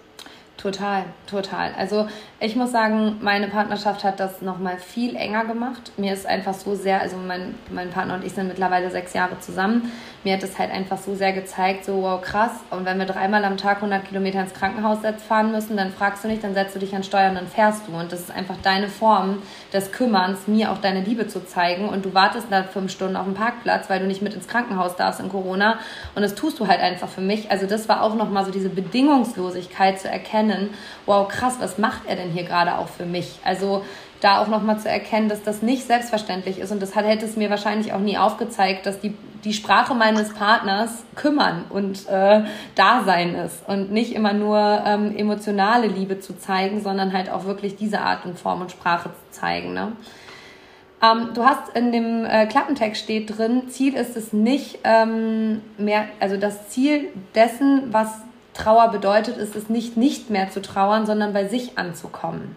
Total, total. Also ich muss sagen, meine Partnerschaft hat das nochmal viel enger gemacht. Mir ist einfach so sehr, also mein, mein Partner und ich sind mittlerweile sechs Jahre zusammen mir hat es halt einfach so sehr gezeigt, so wow, krass. Und wenn wir dreimal am Tag 100 Kilometer ins Krankenhaus fahren müssen, dann fragst du nicht, dann setzt du dich an Steuern und dann fährst du. Und das ist einfach deine Form des Kümmerns, mir auch deine Liebe zu zeigen. Und du wartest da fünf Stunden auf dem Parkplatz, weil du nicht mit ins Krankenhaus darfst in Corona. Und das tust du halt einfach für mich. Also das war auch nochmal so diese Bedingungslosigkeit zu erkennen. Wow, krass, was macht er denn hier gerade auch für mich? Also da auch nochmal zu erkennen, dass das nicht selbstverständlich ist. Und das hat, hätte es mir wahrscheinlich auch nie aufgezeigt, dass die, die Sprache meines Partners kümmern und äh, Dasein ist. Und nicht immer nur ähm, emotionale Liebe zu zeigen, sondern halt auch wirklich diese Art und Form und Sprache zu zeigen. Ne? Ähm, du hast in dem äh, Klappentext steht drin, Ziel ist es nicht ähm, mehr, also das Ziel dessen, was Trauer bedeutet, ist es nicht nicht mehr zu trauern, sondern bei sich anzukommen.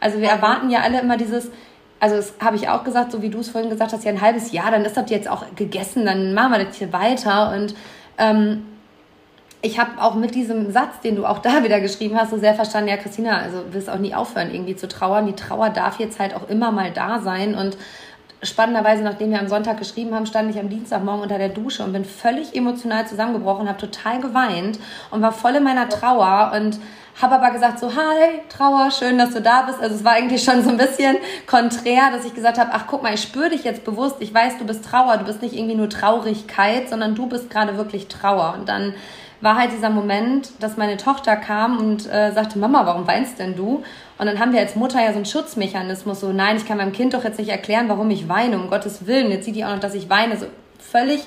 Also wir erwarten ja alle immer dieses, also das habe ich auch gesagt, so wie du es vorhin gesagt hast, ja ein halbes Jahr, dann ist das jetzt auch gegessen, dann machen wir das hier weiter. Und ähm, ich habe auch mit diesem Satz, den du auch [LAUGHS] da wieder geschrieben hast, so sehr verstanden, ja Christina, also wirst auch nie aufhören irgendwie zu trauern. Die Trauer darf jetzt halt auch immer mal da sein und spannenderweise, nachdem wir am Sonntag geschrieben haben, stand ich am Dienstagmorgen unter der Dusche und bin völlig emotional zusammengebrochen, habe total geweint und war voll in meiner Trauer und habe aber gesagt so, hi, Trauer, schön, dass du da bist. Also es war eigentlich schon so ein bisschen konträr, dass ich gesagt habe, ach guck mal, ich spüre dich jetzt bewusst. Ich weiß, du bist Trauer. Du bist nicht irgendwie nur Traurigkeit, sondern du bist gerade wirklich Trauer. Und dann war halt dieser Moment, dass meine Tochter kam und äh, sagte, Mama, warum weinst denn du? Und dann haben wir als Mutter ja so einen Schutzmechanismus, so, nein, ich kann meinem Kind doch jetzt nicht erklären, warum ich weine, um Gottes Willen. Jetzt sieht die auch noch, dass ich weine. So völlig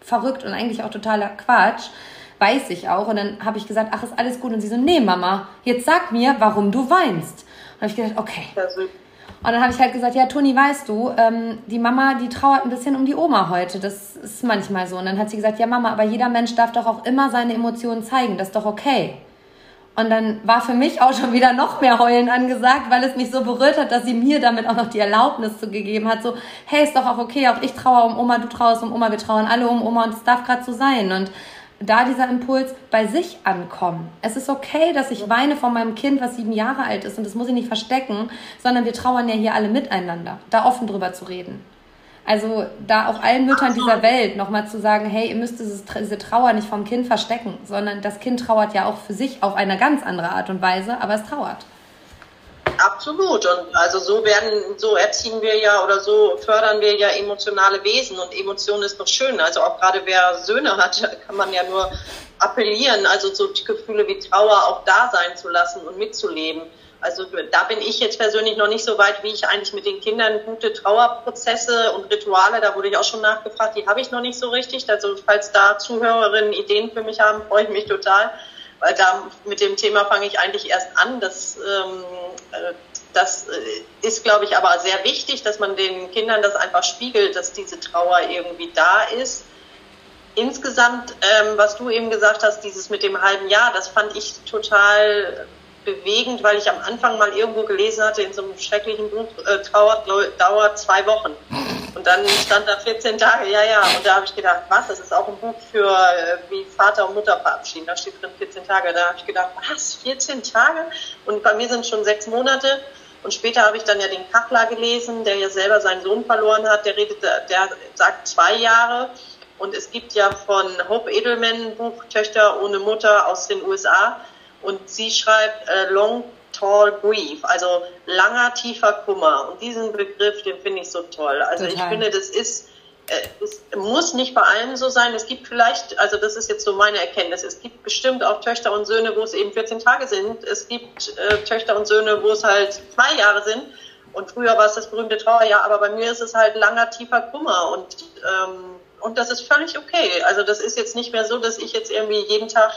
verrückt und eigentlich auch totaler Quatsch weiß ich auch. Und dann habe ich gesagt, ach, ist alles gut. Und sie so, nee, Mama, jetzt sag mir, warum du weinst. Und habe ich gedacht, okay. Und dann habe ich halt gesagt, ja, Toni, weißt du, ähm, die Mama, die trauert ein bisschen um die Oma heute. Das ist manchmal so. Und dann hat sie gesagt, ja, Mama, aber jeder Mensch darf doch auch immer seine Emotionen zeigen. Das ist doch okay. Und dann war für mich auch schon wieder noch mehr Heulen angesagt, weil es mich so berührt hat, dass sie mir damit auch noch die Erlaubnis zu gegeben hat, so, hey, ist doch auch okay, auch ich trauere um Oma, du trauerst um Oma, wir trauern alle um Oma und es darf gerade so sein. Und da dieser Impuls bei sich ankommen. Es ist okay, dass ich weine vor meinem Kind, was sieben Jahre alt ist und das muss ich nicht verstecken, sondern wir trauern ja hier alle miteinander, da offen drüber zu reden. Also da auch allen Müttern dieser Welt nochmal zu sagen, hey, ihr müsst diese Trauer nicht vom Kind verstecken, sondern das Kind trauert ja auch für sich auf eine ganz andere Art und Weise, aber es trauert. Absolut. Und also so werden, so erziehen wir ja oder so fördern wir ja emotionale Wesen und Emotionen ist doch schön. Also auch gerade wer Söhne hat, kann man ja nur appellieren, also so Gefühle wie Trauer auch da sein zu lassen und mitzuleben. Also da bin ich jetzt persönlich noch nicht so weit, wie ich eigentlich mit den Kindern gute Trauerprozesse und Rituale, da wurde ich auch schon nachgefragt, die habe ich noch nicht so richtig. Also falls da Zuhörerinnen Ideen für mich haben, freue ich mich total, weil da mit dem Thema fange ich eigentlich erst an. Das, ähm, äh, das äh, ist, glaube ich, aber sehr wichtig, dass man den Kindern das einfach spiegelt, dass diese Trauer irgendwie da ist. Insgesamt, ähm, was du eben gesagt hast, dieses mit dem halben Jahr, das fand ich total bewegend, weil ich am Anfang mal irgendwo gelesen hatte, in so einem schrecklichen Buch, äh, dauert zwei Wochen. Und dann stand da 14 Tage, ja, ja. Und da habe ich gedacht, was, das ist auch ein Buch für, äh, wie Vater und Mutter verabschieden. Da steht drin 14 Tage. Da habe ich gedacht, was, 14 Tage? Und bei mir sind schon sechs Monate. Und später habe ich dann ja den Kachler gelesen, der ja selber seinen Sohn verloren hat. Der redet, der sagt zwei Jahre. Und es gibt ja von Hope Edelman ein Buch Töchter ohne Mutter aus den USA und sie schreibt äh, Long Tall Grief, also langer, tiefer Kummer. Und diesen Begriff, den finde ich so toll. Also Total. ich finde, das ist, äh, es muss nicht bei allen so sein. Es gibt vielleicht, also das ist jetzt so meine Erkenntnis, es gibt bestimmt auch Töchter und Söhne, wo es eben 14 Tage sind. Es gibt äh, Töchter und Söhne, wo es halt zwei Jahre sind. Und früher war es das berühmte Trauerjahr, aber bei mir ist es halt langer, tiefer Kummer. Und ähm, und das ist völlig okay. Also das ist jetzt nicht mehr so, dass ich jetzt irgendwie jeden Tag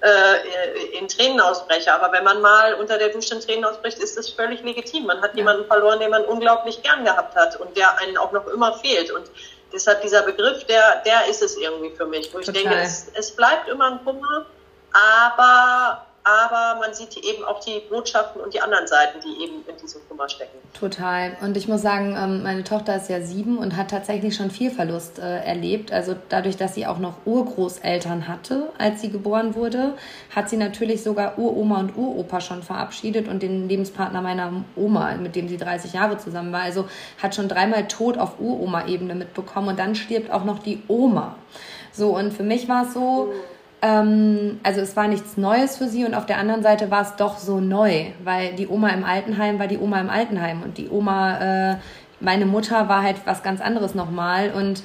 äh, in Tränen ausbreche. Aber wenn man mal unter der Dusche in Tränen ausbricht, ist das völlig legitim. Man hat ja. jemanden verloren, den man unglaublich gern gehabt hat und der einen auch noch immer fehlt. Und deshalb dieser Begriff, der, der ist es irgendwie für mich. Wo ich Total. denke, es, es bleibt immer ein Kummer, aber aber man sieht eben auch die Botschaften und die anderen Seiten, die eben in diesem Kummer stecken. Total. Und ich muss sagen, ähm, meine Tochter ist ja sieben und hat tatsächlich schon viel Verlust äh, erlebt. Also dadurch, dass sie auch noch Urgroßeltern hatte, als sie geboren wurde, hat sie natürlich sogar Uroma und Uropa schon verabschiedet und den Lebenspartner meiner Oma, mit dem sie 30 Jahre zusammen war. Also hat schon dreimal Tod auf Uroma-Ebene mitbekommen und dann stirbt auch noch die Oma. So, und für mich war es so, mhm ähm, also es war nichts Neues für sie und auf der anderen Seite war es doch so neu, weil die Oma im Altenheim war die Oma im Altenheim und die Oma, äh, meine Mutter war halt was ganz anderes nochmal und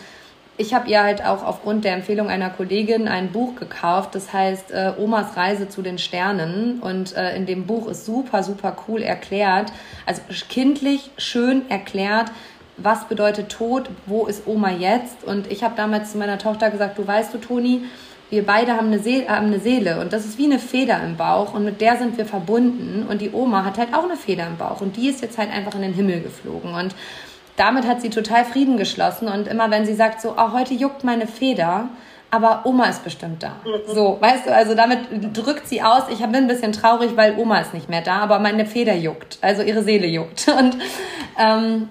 ich habe ihr halt auch aufgrund der Empfehlung einer Kollegin ein Buch gekauft, das heißt äh, Omas Reise zu den Sternen. Und äh, in dem Buch ist super, super cool erklärt, also kindlich schön erklärt, was bedeutet Tod, wo ist Oma jetzt. Und ich habe damals zu meiner Tochter gesagt, du weißt du, Toni, wir beide haben eine, Seele, haben eine Seele und das ist wie eine Feder im Bauch und mit der sind wir verbunden und die Oma hat halt auch eine Feder im Bauch und die ist jetzt halt einfach in den Himmel geflogen und damit hat sie total Frieden geschlossen und immer wenn sie sagt so, oh, heute juckt meine Feder, aber Oma ist bestimmt da. Mhm. So, weißt du, also damit drückt sie aus, ich bin ein bisschen traurig, weil Oma ist nicht mehr da, aber meine Feder juckt, also ihre Seele juckt [LAUGHS] und ähm,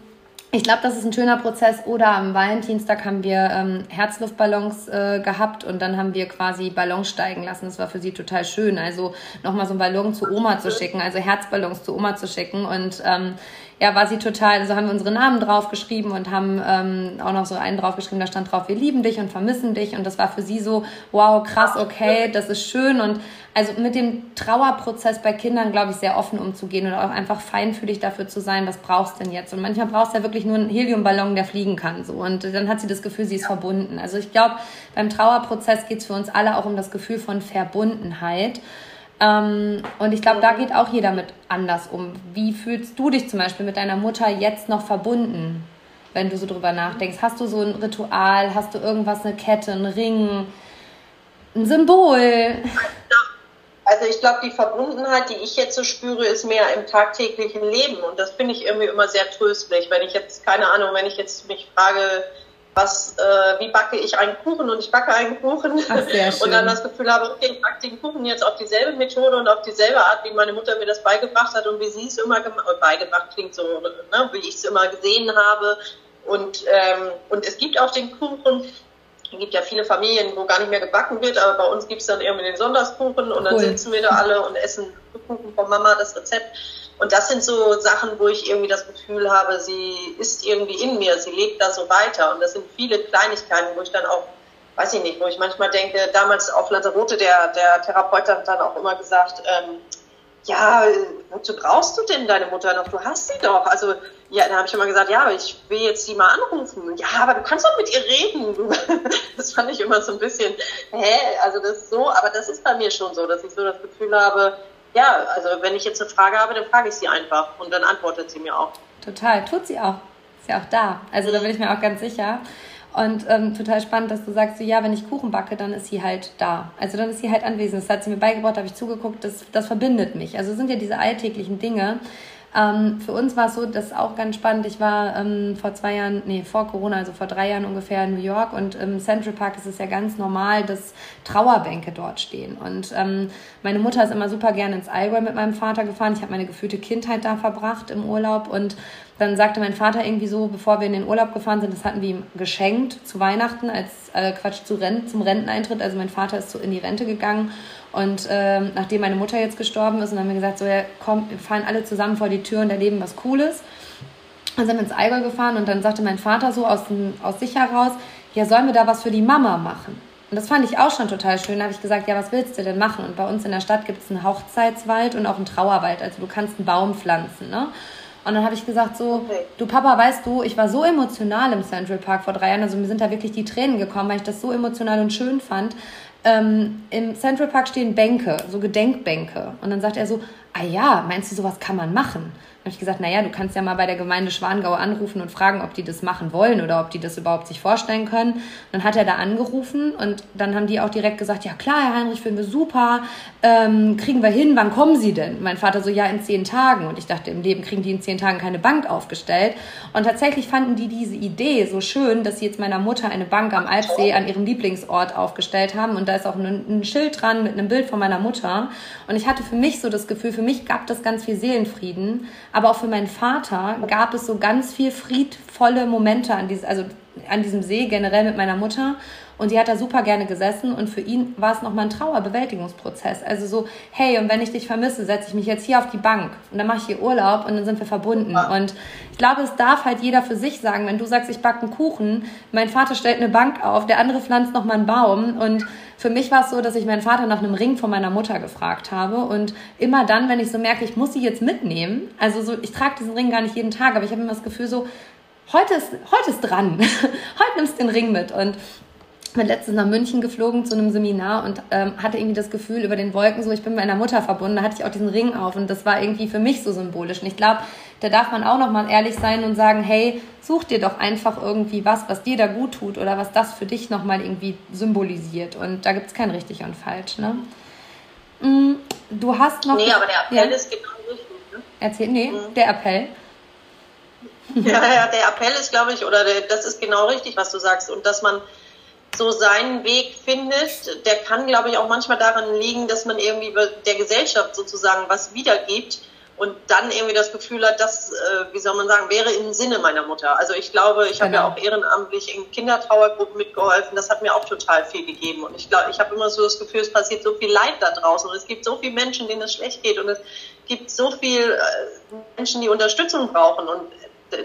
ich glaube, das ist ein schöner Prozess. Oder am Valentinstag haben wir ähm, Herzluftballons äh, gehabt und dann haben wir quasi Ballons steigen lassen. Das war für sie total schön. Also nochmal so einen Ballon zu Oma zu schicken, also Herzballons zu Oma zu schicken. Und ähm, ja, war sie total, also haben wir unsere Namen draufgeschrieben und haben ähm, auch noch so einen draufgeschrieben, da stand drauf, wir lieben dich und vermissen dich. Und das war für sie so, wow, krass, okay, das ist schön. Und also mit dem Trauerprozess bei Kindern, glaube ich, sehr offen umzugehen und auch einfach feinfühlig dafür zu sein, was brauchst du denn jetzt? Und manchmal brauchst du ja wirklich nur einen Heliumballon, der fliegen kann. So. Und dann hat sie das Gefühl, sie ist verbunden. Also ich glaube, beim Trauerprozess geht es für uns alle auch um das Gefühl von Verbundenheit. Ähm, und ich glaube, da geht auch jeder mit anders um. Wie fühlst du dich zum Beispiel mit deiner Mutter jetzt noch verbunden, wenn du so drüber nachdenkst? Hast du so ein Ritual? Hast du irgendwas, eine Kette, einen Ring, ein Symbol? Also ich glaube, die Verbundenheit, die ich jetzt so spüre, ist mehr im tagtäglichen Leben. Und das finde ich irgendwie immer sehr tröstlich. Wenn ich jetzt, keine Ahnung, wenn ich jetzt mich frage, was, äh, wie backe ich einen Kuchen und ich backe einen Kuchen Ach, [LAUGHS] und dann das Gefühl habe, okay, ich backe den Kuchen jetzt auf dieselbe Methode und auf dieselbe Art, wie meine Mutter mir das beigebracht hat und wie sie es immer gemacht beigebracht klingt so, ne, wie ich es immer gesehen habe und, ähm, und es gibt auch den Kuchen, es gibt ja viele Familien, wo gar nicht mehr gebacken wird, aber bei uns gibt es dann irgendwie den Sonntagskuchen und dann cool. sitzen wir da alle und essen Kuchen von Mama, das Rezept. Und das sind so Sachen, wo ich irgendwie das Gefühl habe, sie ist irgendwie in mir, sie lebt da so weiter. Und das sind viele Kleinigkeiten, wo ich dann auch, weiß ich nicht, wo ich manchmal denke, damals auf Lanzarote, der, der Therapeut hat dann auch immer gesagt, ähm, ja, wozu brauchst du denn deine Mutter noch? Du hast sie doch. Also, ja, dann habe ich immer gesagt, ja, aber ich will jetzt sie mal anrufen. Ja, aber du kannst doch mit ihr reden. [LAUGHS] Das fand ich immer so ein bisschen, hä, also das ist so, aber das ist bei mir schon so, dass ich so das Gefühl habe, ja, also wenn ich jetzt eine Frage habe, dann frage ich sie einfach und dann antwortet sie mir auch. Total, tut sie auch. Ist ja auch da. Also da bin ich mir auch ganz sicher. Und ähm, total spannend, dass du sagst, so, ja, wenn ich Kuchen backe, dann ist sie halt da. Also dann ist sie halt anwesend. Das hat sie mir beigebracht, habe ich zugeguckt, das, das verbindet mich. Also es sind ja diese alltäglichen Dinge, ähm, für uns war es so, das ist auch ganz spannend. Ich war ähm, vor zwei Jahren, nee, vor Corona, also vor drei Jahren ungefähr in New York und im Central Park ist es ja ganz normal, dass Trauerbänke dort stehen. Und ähm, meine Mutter ist immer super gerne ins Allgäu mit meinem Vater gefahren. Ich habe meine gefühlte Kindheit da verbracht im Urlaub und dann sagte mein Vater irgendwie so, bevor wir in den Urlaub gefahren sind, das hatten wir ihm geschenkt zu Weihnachten als äh, Quatsch zu Rent, zum Renteneintritt. Also mein Vater ist so in die Rente gegangen und ähm, nachdem meine Mutter jetzt gestorben ist, und dann haben wir gesagt, so ja, komm, wir fahren alle zusammen vor die Tür und erleben was Cooles. Dann sind wir ins Allgäu gefahren und dann sagte mein Vater so aus, dem, aus sich heraus, ja, sollen wir da was für die Mama machen? Und das fand ich auch schon total schön. Da habe ich gesagt, ja, was willst du denn machen? Und bei uns in der Stadt gibt es einen Hochzeitswald und auch einen Trauerwald. Also du kannst einen Baum pflanzen. Ne? Und dann habe ich gesagt so, okay. du Papa, weißt du, ich war so emotional im Central Park vor drei Jahren. Also mir sind da wirklich die Tränen gekommen, weil ich das so emotional und schön fand. Ähm, Im Central Park stehen Bänke, so Gedenkbänke. Und dann sagt er so, ah ja, meinst du, sowas kann man machen? habe ich gesagt, naja, du kannst ja mal bei der Gemeinde Schwangau anrufen und fragen, ob die das machen wollen oder ob die das überhaupt sich vorstellen können. Dann hat er da angerufen und dann haben die auch direkt gesagt, ja klar, Herr Heinrich, finden wir super, ähm, kriegen wir hin, wann kommen Sie denn? Mein Vater so, ja, in zehn Tagen. Und ich dachte, im Leben kriegen die in zehn Tagen keine Bank aufgestellt. Und tatsächlich fanden die diese Idee so schön, dass sie jetzt meiner Mutter eine Bank am Alpsee an ihrem Lieblingsort aufgestellt haben. Und da ist auch ein, ein Schild dran mit einem Bild von meiner Mutter. Und ich hatte für mich so das Gefühl, für mich gab das ganz viel Seelenfrieden aber auch für meinen Vater gab es so ganz viel friedvolle Momente an, dieses, also an diesem See generell mit meiner Mutter. Und die hat da super gerne gesessen und für ihn war es nochmal ein Trauerbewältigungsprozess. Also so, hey, und wenn ich dich vermisse, setze ich mich jetzt hier auf die Bank und dann mache ich hier Urlaub und dann sind wir verbunden. Und ich glaube, es darf halt jeder für sich sagen, wenn du sagst, ich backe einen Kuchen, mein Vater stellt eine Bank auf, der andere pflanzt nochmal einen Baum und für mich war es so, dass ich meinen Vater nach einem Ring von meiner Mutter gefragt habe und immer dann, wenn ich so merke, ich muss sie jetzt mitnehmen, also so, ich trage diesen Ring gar nicht jeden Tag, aber ich habe immer das Gefühl so, heute ist, heute ist dran, [LAUGHS] heute nimmst du den Ring mit und bin letztens nach München geflogen zu einem Seminar und ähm, hatte irgendwie das Gefühl über den Wolken so, ich bin mit meiner Mutter verbunden, da hatte ich auch diesen Ring auf und das war irgendwie für mich so symbolisch. Und ich glaube, da darf man auch nochmal ehrlich sein und sagen, hey, such dir doch einfach irgendwie was, was dir da gut tut oder was das für dich nochmal irgendwie symbolisiert. Und da gibt es kein richtig und falsch. Ne? Mm, du hast noch. Nee, aber der Appell ja? ist genau richtig. Ne? Erzähl, nee, mhm. der Appell. [LAUGHS] Ja, ja, der Appell ist, glaube ich, oder der, das ist genau richtig, was du sagst. Und dass man so seinen Weg findet, der kann, glaube ich, auch manchmal daran liegen, dass man irgendwie der Gesellschaft sozusagen was wiedergibt und dann irgendwie das Gefühl hat, das, äh, wie soll man sagen, wäre im Sinne meiner Mutter. Also ich glaube, ich genau. habe ja genau. auch ehrenamtlich in Kindertrauergruppen mitgeholfen, das hat mir auch total viel gegeben. Und ich glaube, ich habe immer so das Gefühl, es passiert so viel Leid da draußen und es gibt so viele Menschen, denen es schlecht geht und es gibt so viele äh, Menschen, die Unterstützung brauchen. Und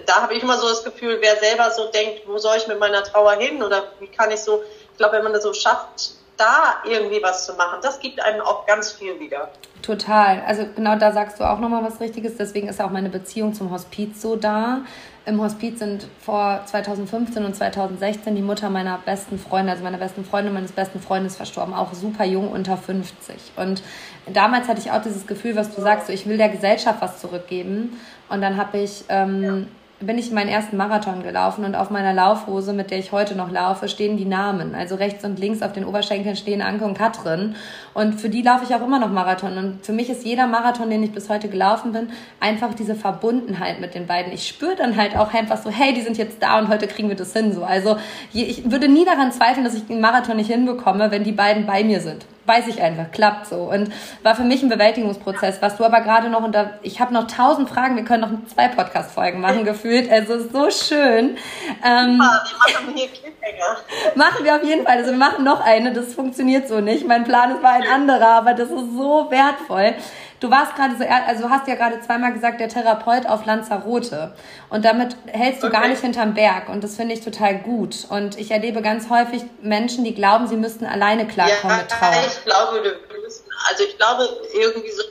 da habe ich immer so das Gefühl, wer selber so denkt, wo soll ich mit meiner Trauer hin oder wie kann ich so, ich glaube, wenn man das so schafft, da irgendwie was zu machen, das gibt einem auch ganz viel wieder. Total. Also genau da sagst du auch nochmal was Richtiges. Deswegen ist auch meine Beziehung zum Hospiz so da. Im Hospiz sind vor 2015 und 2016 die Mutter meiner besten Freunde, also meiner besten Freundin meines besten Freundes verstorben, auch super jung, unter 50. Und damals hatte ich auch dieses Gefühl, was du sagst, so, ich will der Gesellschaft was zurückgeben. Und dann habe ich ähm, bin ich meinen ersten Marathon gelaufen und auf meiner Laufhose, mit der ich heute noch laufe, stehen die Namen. Also rechts und links auf den Oberschenkeln stehen Anke und Katrin. Und für die laufe ich auch immer noch Marathon. Und für mich ist jeder Marathon, den ich bis heute gelaufen bin, einfach diese Verbundenheit mit den beiden. Ich spüre dann halt auch einfach so, hey, die sind jetzt da und heute kriegen wir das hin. So. Also ich würde nie daran zweifeln, dass ich den Marathon nicht hinbekomme, wenn die beiden bei mir sind weiß ich einfach, klappt so. Und war für mich ein Bewältigungsprozess, was du aber gerade noch unter, ich habe noch tausend Fragen, wir können noch zwei Podcast-Folgen machen, [LAUGHS] gefühlt. Also so schön. Ähm, ja, wir machen hier. [LAUGHS] Machen wir auf jeden Fall. Also wir machen noch eine, das funktioniert so nicht. Mein Plan war ein anderer, aber das ist so wertvoll. Du warst gerade so, also hast ja gerade zweimal gesagt, der Therapeut auf Lanzarote. Und damit hältst du okay. gar nicht hinterm Berg. Und das finde ich total gut. Und ich erlebe ganz häufig Menschen, die glauben, sie müssten alleine klarkommen ja, mit Trauer. ich glaube, wir müssen, also ich glaube irgendwie so.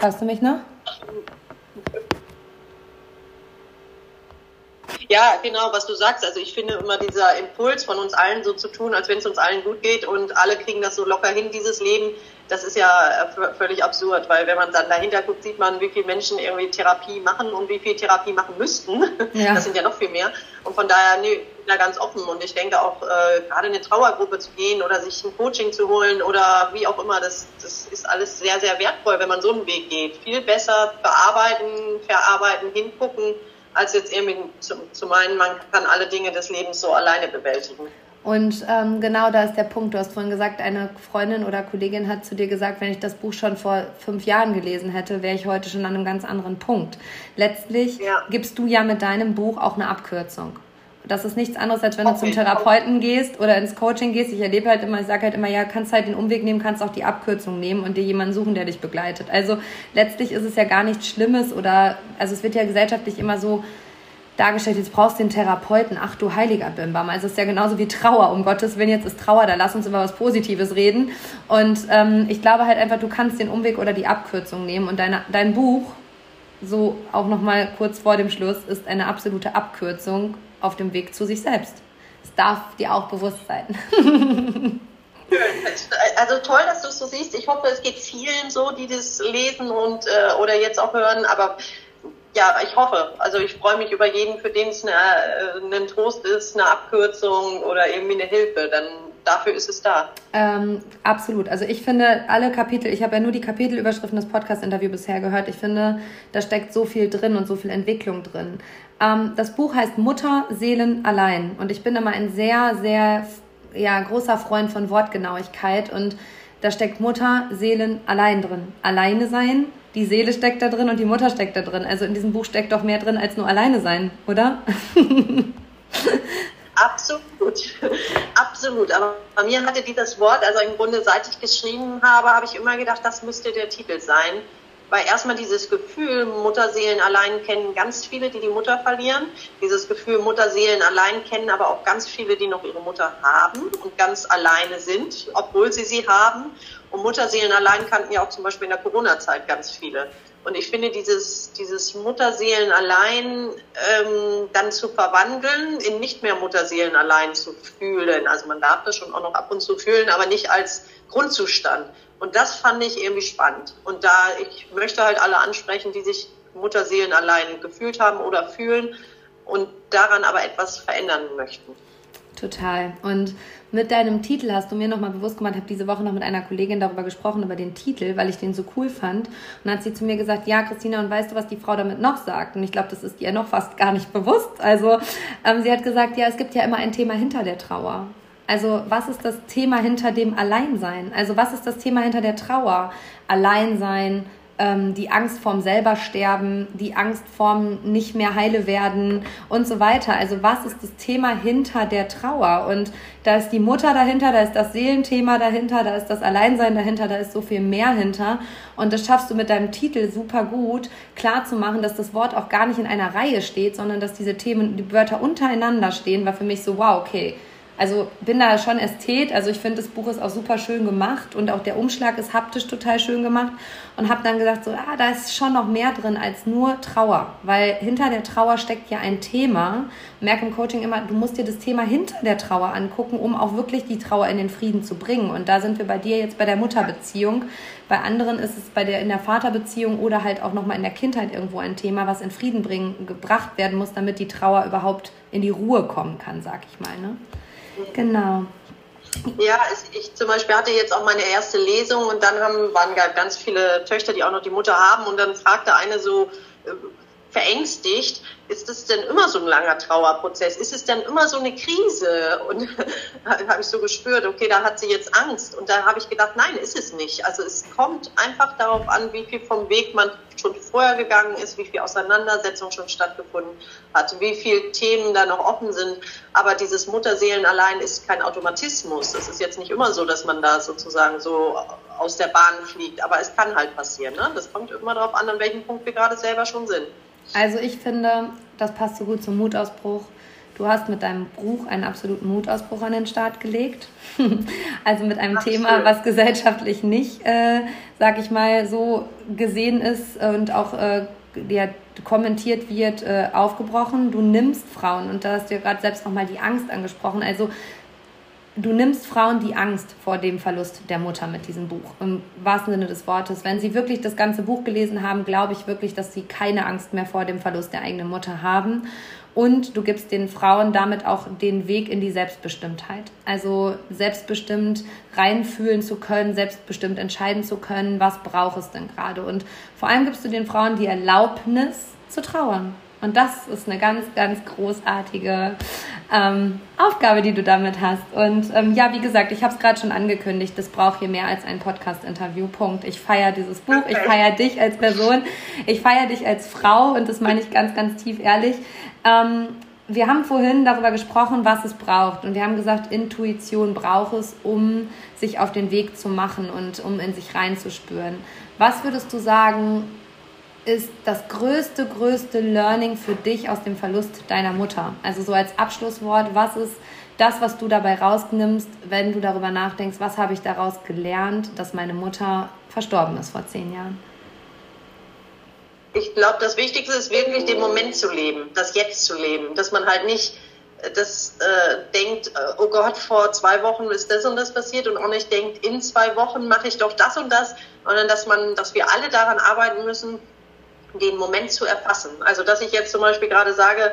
Hörst du mich noch? Ja, genau, was du sagst. Also ich finde immer dieser Impuls von uns allen so zu tun, als wenn es uns allen gut geht und alle kriegen das so locker hin, dieses Leben das ist ja äh, völlig absurd, weil wenn man dann dahinter guckt, sieht man, wie viele Menschen irgendwie Therapie machen und wie viel Therapie machen müssten. [LAUGHS] Ja. Das sind ja noch viel mehr. Und von daher, nee, bin da ganz offen. Und ich denke auch, äh, gerade in eine Trauergruppe zu gehen oder sich ein Coaching zu holen oder wie auch immer, das, das ist alles sehr, sehr wertvoll, wenn man so einen Weg geht. Viel besser bearbeiten, verarbeiten, hingucken, als jetzt irgendwie zu, zu meinen, man kann alle Dinge des Lebens so alleine bewältigen. Und ähm, genau da ist der Punkt. Du hast vorhin gesagt, eine Freundin oder Kollegin hat zu dir gesagt, wenn ich das Buch schon vor fünf Jahren gelesen hätte, wäre ich heute schon an einem ganz anderen Punkt. Letztlich ja. gibst du ja mit deinem Buch auch eine Abkürzung. Das ist nichts anderes, als wenn okay. du zum Therapeuten gehst oder ins Coaching gehst. Ich erlebe halt immer, ich sage halt immer, ja, kannst halt den Umweg nehmen, kannst auch die Abkürzung nehmen und dir jemanden suchen, der dich begleitet. Also letztlich ist es ja gar nichts Schlimmes oder, also es wird ja gesellschaftlich immer so dargestellt, jetzt brauchst du den Therapeuten, ach du heiliger Bimbam. Also es ist ja genauso wie Trauer, um Gottes Willen, jetzt ist Trauer, da lass uns über was Positives reden. Und ähm, ich glaube halt einfach, du kannst den Umweg oder die Abkürzung nehmen und deine, dein Buch, so auch nochmal kurz vor dem Schluss, ist eine absolute Abkürzung auf dem Weg zu sich selbst. Es darf dir auch bewusst sein. [LAUGHS] Also toll, dass du es so siehst. Ich hoffe, es geht vielen so, die das lesen und äh, oder jetzt auch hören. Aber ja, ich hoffe. Also ich freue mich über jeden, für den es eine, äh, ein Trost ist, eine Abkürzung oder irgendwie eine Hilfe. Dann dafür ist es da. Ähm, absolut. Also ich finde alle Kapitel, ich habe ja nur die Kapitelüberschriften des Podcast-Interviews bisher gehört. Ich finde, da steckt so viel drin und so viel Entwicklung drin. Ähm, das Buch heißt Mutter, Seelen allein. Und ich bin immer ein sehr, sehr ja, großer Freund von Wortgenauigkeit. Und da steckt Mutter, Seelen allein drin. Alleine sein, die Seele steckt da drin und die Mutter steckt da drin. Also in diesem Buch steckt doch mehr drin als nur alleine sein, oder? [LAUGHS] Absolut, absolut. Aber bei mir hatte dieses Wort, also im Grunde seit ich geschrieben habe, habe ich immer gedacht, das müsste der Titel sein weil erstmal dieses Gefühl, Mutterseelen allein kennen ganz viele, die die Mutter verlieren. Dieses Gefühl, Mutterseelen allein kennen aber auch ganz viele, die noch ihre Mutter haben und ganz alleine sind, obwohl sie sie haben. Und Mutterseelen allein kannten ja auch zum Beispiel in der Corona-Zeit ganz viele. Und ich finde, dieses, dieses Mutterseelen allein ähm, dann zu verwandeln, in nicht mehr Mutterseelen allein zu fühlen. Also man darf das schon auch noch ab und zu fühlen, aber nicht als Grundzustand. Und das fand ich irgendwie spannend. Und da, ich möchte halt alle ansprechen, die sich Mutterseelen allein gefühlt haben oder fühlen und daran aber etwas verändern möchten. Total. Und mit deinem Titel hast du mir nochmal bewusst gemacht, habe diese Woche noch mit einer Kollegin darüber gesprochen, über den Titel, weil ich den so cool fand. Und dann hat sie zu mir gesagt, ja, Christina, und weißt du, was die Frau damit noch sagt? Und ich glaube, das ist ihr noch fast gar nicht bewusst. Also ähm, sie hat gesagt, ja, es gibt ja immer ein Thema hinter der Trauer. Also was ist das Thema hinter dem Alleinsein? Also was ist das Thema hinter der Trauer? Alleinsein, ähm, die Angst vorm selber sterben, die Angst vorm nicht mehr heile werden und so weiter. Also was ist das Thema hinter der Trauer? Und da ist die Mutter dahinter, da ist das Seelenthema dahinter, da ist das Alleinsein dahinter, da ist so viel mehr hinter. Und das schaffst du mit deinem Titel super gut, klar zu machen, dass das Wort auch gar nicht in einer Reihe steht, sondern dass diese Themen, die Wörter untereinander stehen, war für mich so, wow, okay also bin da schon Ästhet. Also ich finde, das Buch ist auch super schön gemacht und auch der Umschlag ist haptisch total schön gemacht. Und habe dann gesagt, so, ah, da ist schon noch mehr drin als nur Trauer. Weil hinter der Trauer steckt ja ein Thema. Merke im Coaching immer, du musst dir das Thema hinter der Trauer angucken, um auch wirklich die Trauer in den Frieden zu bringen. Und da sind wir bei dir jetzt bei der Mutterbeziehung. Bei anderen ist es bei der, in der Vaterbeziehung oder halt auch nochmal in der Kindheit irgendwo ein Thema, was in Frieden bringen, gebracht werden muss, damit die Trauer überhaupt in die Ruhe kommen kann, sag ich mal. Ne? Genau. Ja, ich zum Beispiel hatte jetzt auch meine erste Lesung und dann haben, waren ganz viele Töchter, die auch noch die Mutter haben und dann fragte eine so äh, verängstigt, ist es denn immer so ein langer Trauerprozess? Ist es denn immer so eine Krise? Und [LAUGHS] habe ich so gespürt, okay, da hat sie jetzt Angst. Und da habe ich gedacht, nein, ist es nicht. Also es kommt einfach darauf an, wie viel vom Weg man schon vorher gegangen ist, wie viel Auseinandersetzung schon stattgefunden hat, wie viele Themen da noch offen sind. Aber dieses Mutterseelen allein ist kein Automatismus. Es ist jetzt nicht immer so, dass man da sozusagen so aus der Bahn fliegt. Aber es kann halt passieren. Ne? Das kommt immer darauf an, an welchem Punkt wir gerade selber schon sind. Also ich finde, das passt so gut zum Mutausbruch. Du hast mit deinem Buch einen absoluten Mutausbruch an den Start gelegt. [LAUGHS] also mit einem Ach, Thema, schön. was gesellschaftlich nicht, äh, sag ich mal, so gesehen ist und auch äh, ja, kommentiert wird, äh, aufgebrochen. Du nimmst Frauen und da hast du ja gerade selbst nochmal die Angst angesprochen. Also du nimmst Frauen die Angst vor dem Verlust der Mutter mit diesem Buch, im wahrsten Sinne des Wortes. Wenn sie wirklich das ganze Buch gelesen haben, glaube ich wirklich, dass sie keine Angst mehr vor dem Verlust der eigenen Mutter haben. Und du gibst den Frauen damit auch den Weg in die Selbstbestimmtheit. Also selbstbestimmt reinfühlen zu können, selbstbestimmt entscheiden zu können, was braucht es denn gerade. Und vor allem gibst du den Frauen die Erlaubnis zu trauern. Und das ist eine ganz, ganz großartige ähm, Aufgabe, die du damit hast. Und ähm, ja, wie gesagt, ich habe es gerade schon angekündigt, das braucht hier mehr als ein Podcast-Interview. Punkt. Ich feiere dieses Buch, ich feiere dich als Person, ich feiere dich als Frau und das meine ich ganz, ganz tief ehrlich. Ähm, wir haben vorhin darüber gesprochen, was es braucht. Und wir haben gesagt, Intuition braucht es, um sich auf den Weg zu machen und um in sich reinzuspüren. Was würdest du sagen, ist das größte, größte Learning für dich aus dem Verlust deiner Mutter? Also so als Abschlusswort, was ist das, was du dabei rausnimmst, wenn du darüber nachdenkst, was habe ich daraus gelernt, dass meine Mutter verstorben ist vor zehn Jahren? Ich glaube, das Wichtigste ist wirklich den Moment zu leben, das Jetzt zu leben, dass man halt nicht äh, das äh, denkt, äh, oh Gott, vor zwei Wochen ist das und das passiert und auch nicht denkt, in zwei Wochen mache ich doch das und das, sondern dass man, dass wir alle daran arbeiten müssen, den Moment zu erfassen. Also dass ich jetzt zum Beispiel gerade sage,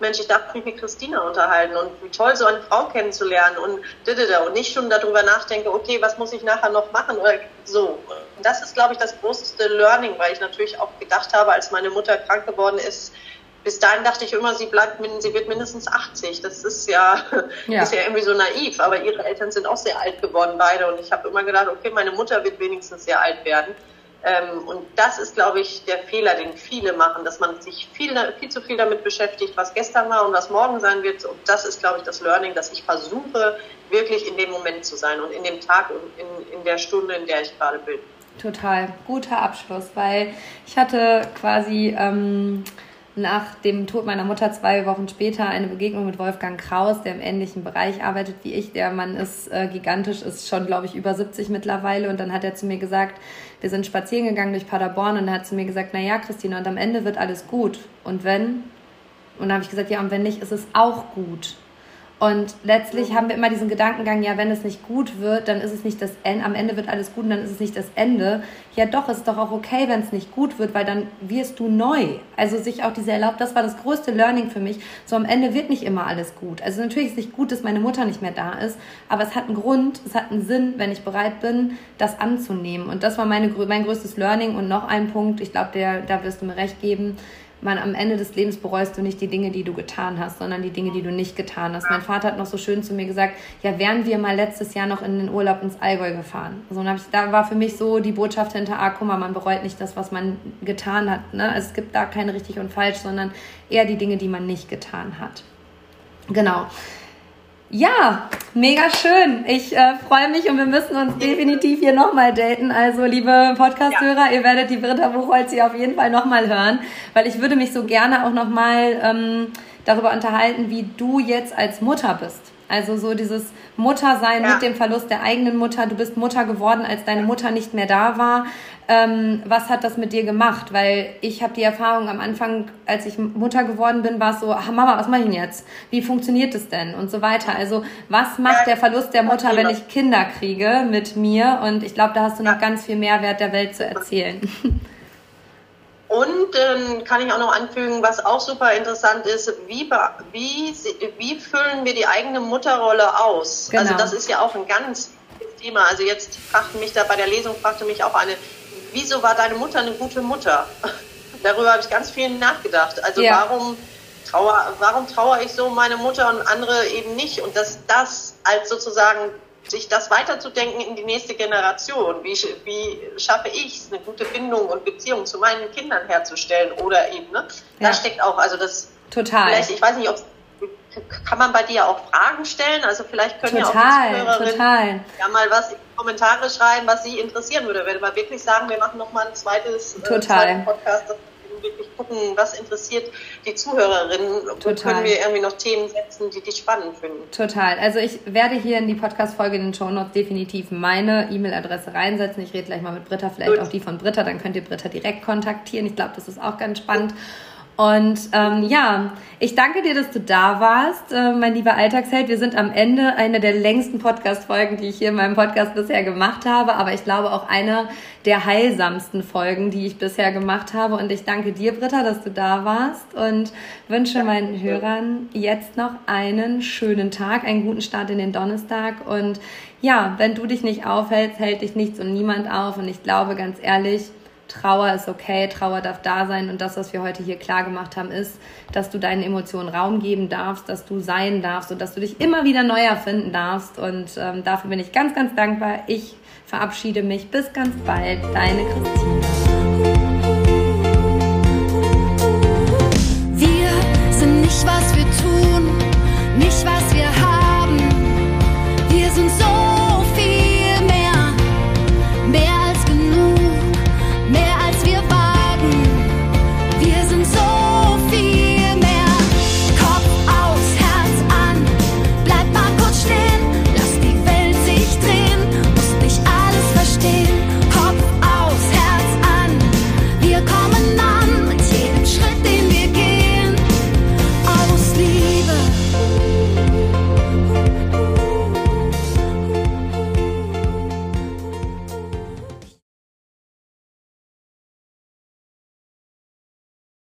Mensch, ich darf mich mit Christina unterhalten und wie toll, so eine Frau kennenzulernen und und nicht schon darüber nachdenke, okay, was muss ich nachher noch machen oder so. Das ist, glaube ich, das größte Learning, weil ich natürlich auch gedacht habe, als meine Mutter krank geworden ist, bis dahin dachte ich immer, sie bleibt, sie wird mindestens 80. Das ist ja, [LAUGHS] ja. ist ja irgendwie so naiv. Aber ihre Eltern sind auch sehr alt geworden, beide. Und ich habe immer gedacht, okay, meine Mutter wird wenigstens sehr alt werden. Ähm, und das ist, glaube ich, der Fehler, den viele machen, dass man sich viel, viel zu viel damit beschäftigt, was gestern war und was morgen sein wird. Und das ist, glaube ich, das Learning, dass ich versuche, wirklich in dem Moment zu sein und in dem Tag und in, in der Stunde, in der ich gerade bin. Total guter Abschluss, weil ich hatte quasi ähm, nach dem Tod meiner Mutter zwei Wochen später eine Begegnung mit Wolfgang Kraus, der im ähnlichen Bereich arbeitet wie ich. Der Mann ist äh, gigantisch, ist schon, glaube ich, über 70 mittlerweile. Und dann hat er zu mir gesagt, wir sind spazieren gegangen durch Paderborn und er hat zu mir gesagt, na ja, Christina, und am Ende wird alles gut. Und wenn? Und dann habe ich gesagt, ja, und wenn nicht, ist es auch gut. Und letztlich haben wir immer diesen Gedankengang, ja, wenn es nicht gut wird, dann ist es nicht das Ende, am Ende wird alles gut und dann ist es nicht das Ende. Ja, doch, ist doch auch okay, wenn es nicht gut wird, weil dann wirst du neu. Also sich auch diese erlaubt, das war das größte Learning für mich. So am Ende wird nicht immer alles gut. Also natürlich ist es nicht gut, dass meine Mutter nicht mehr da ist, aber es hat einen Grund, es hat einen Sinn, wenn ich bereit bin, das anzunehmen. Und das war meine, mein größtes Learning. Und noch ein Punkt, ich glaube, da wirst du mir recht geben, man am Ende des Lebens bereust du nicht die Dinge, die du getan hast, sondern die Dinge, die du nicht getan hast. Mein Vater hat noch so schön zu mir gesagt, ja, wären wir mal letztes Jahr noch in den Urlaub ins Allgäu gefahren. So, ich, da war für mich so die Botschaft hinter, ah, guck mal, man bereut nicht das, was man getan hat. Ne? Also es gibt da keine richtig und falsch, sondern eher die Dinge, die man nicht getan hat. Genau. Ja, mega schön. Ich äh, freue mich und wir müssen uns definitiv hier nochmal daten. Also, liebe Podcast-Hörer, ja. ihr werdet die Britta Buchholz hier auf jeden Fall nochmal hören, weil ich würde mich so gerne auch nochmal ähm, darüber unterhalten, wie du jetzt als Mutter bist. Also so dieses Muttersein ja. mit dem Verlust der eigenen Mutter. Du bist Mutter geworden, als deine Mutter nicht mehr da war. Ähm, was hat das mit dir gemacht? Weil ich habe die Erfahrung am Anfang, als ich Mutter geworden bin, war es so, ach, Mama, was mache ich denn jetzt? Wie funktioniert es denn? Und so weiter. Also was macht der Verlust der Mutter, wenn ich Kinder kriege mit mir? Und ich glaube, da hast du noch ganz viel Mehrwert der Welt zu erzählen. [LAUGHS] Und ähm, kann ich auch noch anfügen, was auch super interessant ist, wie, wie, wie füllen wir die eigene Mutterrolle aus? Also genau. Also das ist ja auch ein ganz Thema. Also jetzt fragte mich da bei der Lesung, fragte mich auch eine, wieso war deine Mutter eine gute Mutter? [LAUGHS] Darüber habe ich ganz viel nachgedacht. Also ja. warum trauer, warum trauere ich so meine Mutter und andere eben nicht? Und dass das als sozusagen sich das weiterzudenken in die nächste Generation. Wie, wie schaffe ich es, eine gute Bindung und Beziehung zu meinen Kindern herzustellen oder eben, ne? Da ja. steckt auch, also das. Total. Vielleicht, ich weiß nicht, ob kann man bei dir auch Fragen stellen? Also vielleicht können total, ja auch die Zuhörerinnen total. ja mal was in die Kommentare schreiben, was sie interessieren würde. Wenn wir wirklich sagen, wir machen noch mal ein zweites äh, total. Wirklich gucken, was interessiert die Zuhörerinnen. Total. Wo können wir irgendwie noch Themen setzen, die die spannend finden. Total. Also ich werde hier in die Podcast-Folge in den Show Notes definitiv meine E-Mail-Adresse reinsetzen. Ich rede gleich mal mit Britta, vielleicht Gut. auch die von Britta. Dann könnt ihr Britta direkt kontaktieren. Ich glaube, das ist auch ganz spannend. Gut. Und ähm, ja, ich danke dir, dass du da warst, äh, mein lieber Alltagsheld. Wir sind am Ende einer der längsten Podcast-Folgen, die ich hier in meinem Podcast bisher gemacht habe, aber ich glaube auch einer der heilsamsten Folgen, die ich bisher gemacht habe. Und ich danke dir, Britta, dass du da warst und wünsche ja, meinen Hörern jetzt noch einen schönen Tag, einen guten Start in den Donnerstag. Und ja, wenn du dich nicht aufhältst, hält dich nichts und niemand auf. Und ich glaube ganz ehrlich, Trauer ist okay, Trauer darf da sein und das, was wir heute hier klar gemacht haben, ist, dass du deinen Emotionen Raum geben darfst, dass du sein darfst und dass du dich immer wieder neu erfinden darfst und ähm, dafür bin ich ganz, ganz dankbar. Ich verabschiede mich. Bis ganz bald, deine Christine. Wir sind nicht, was wir tun, nicht, was wir haben. Wir sind so.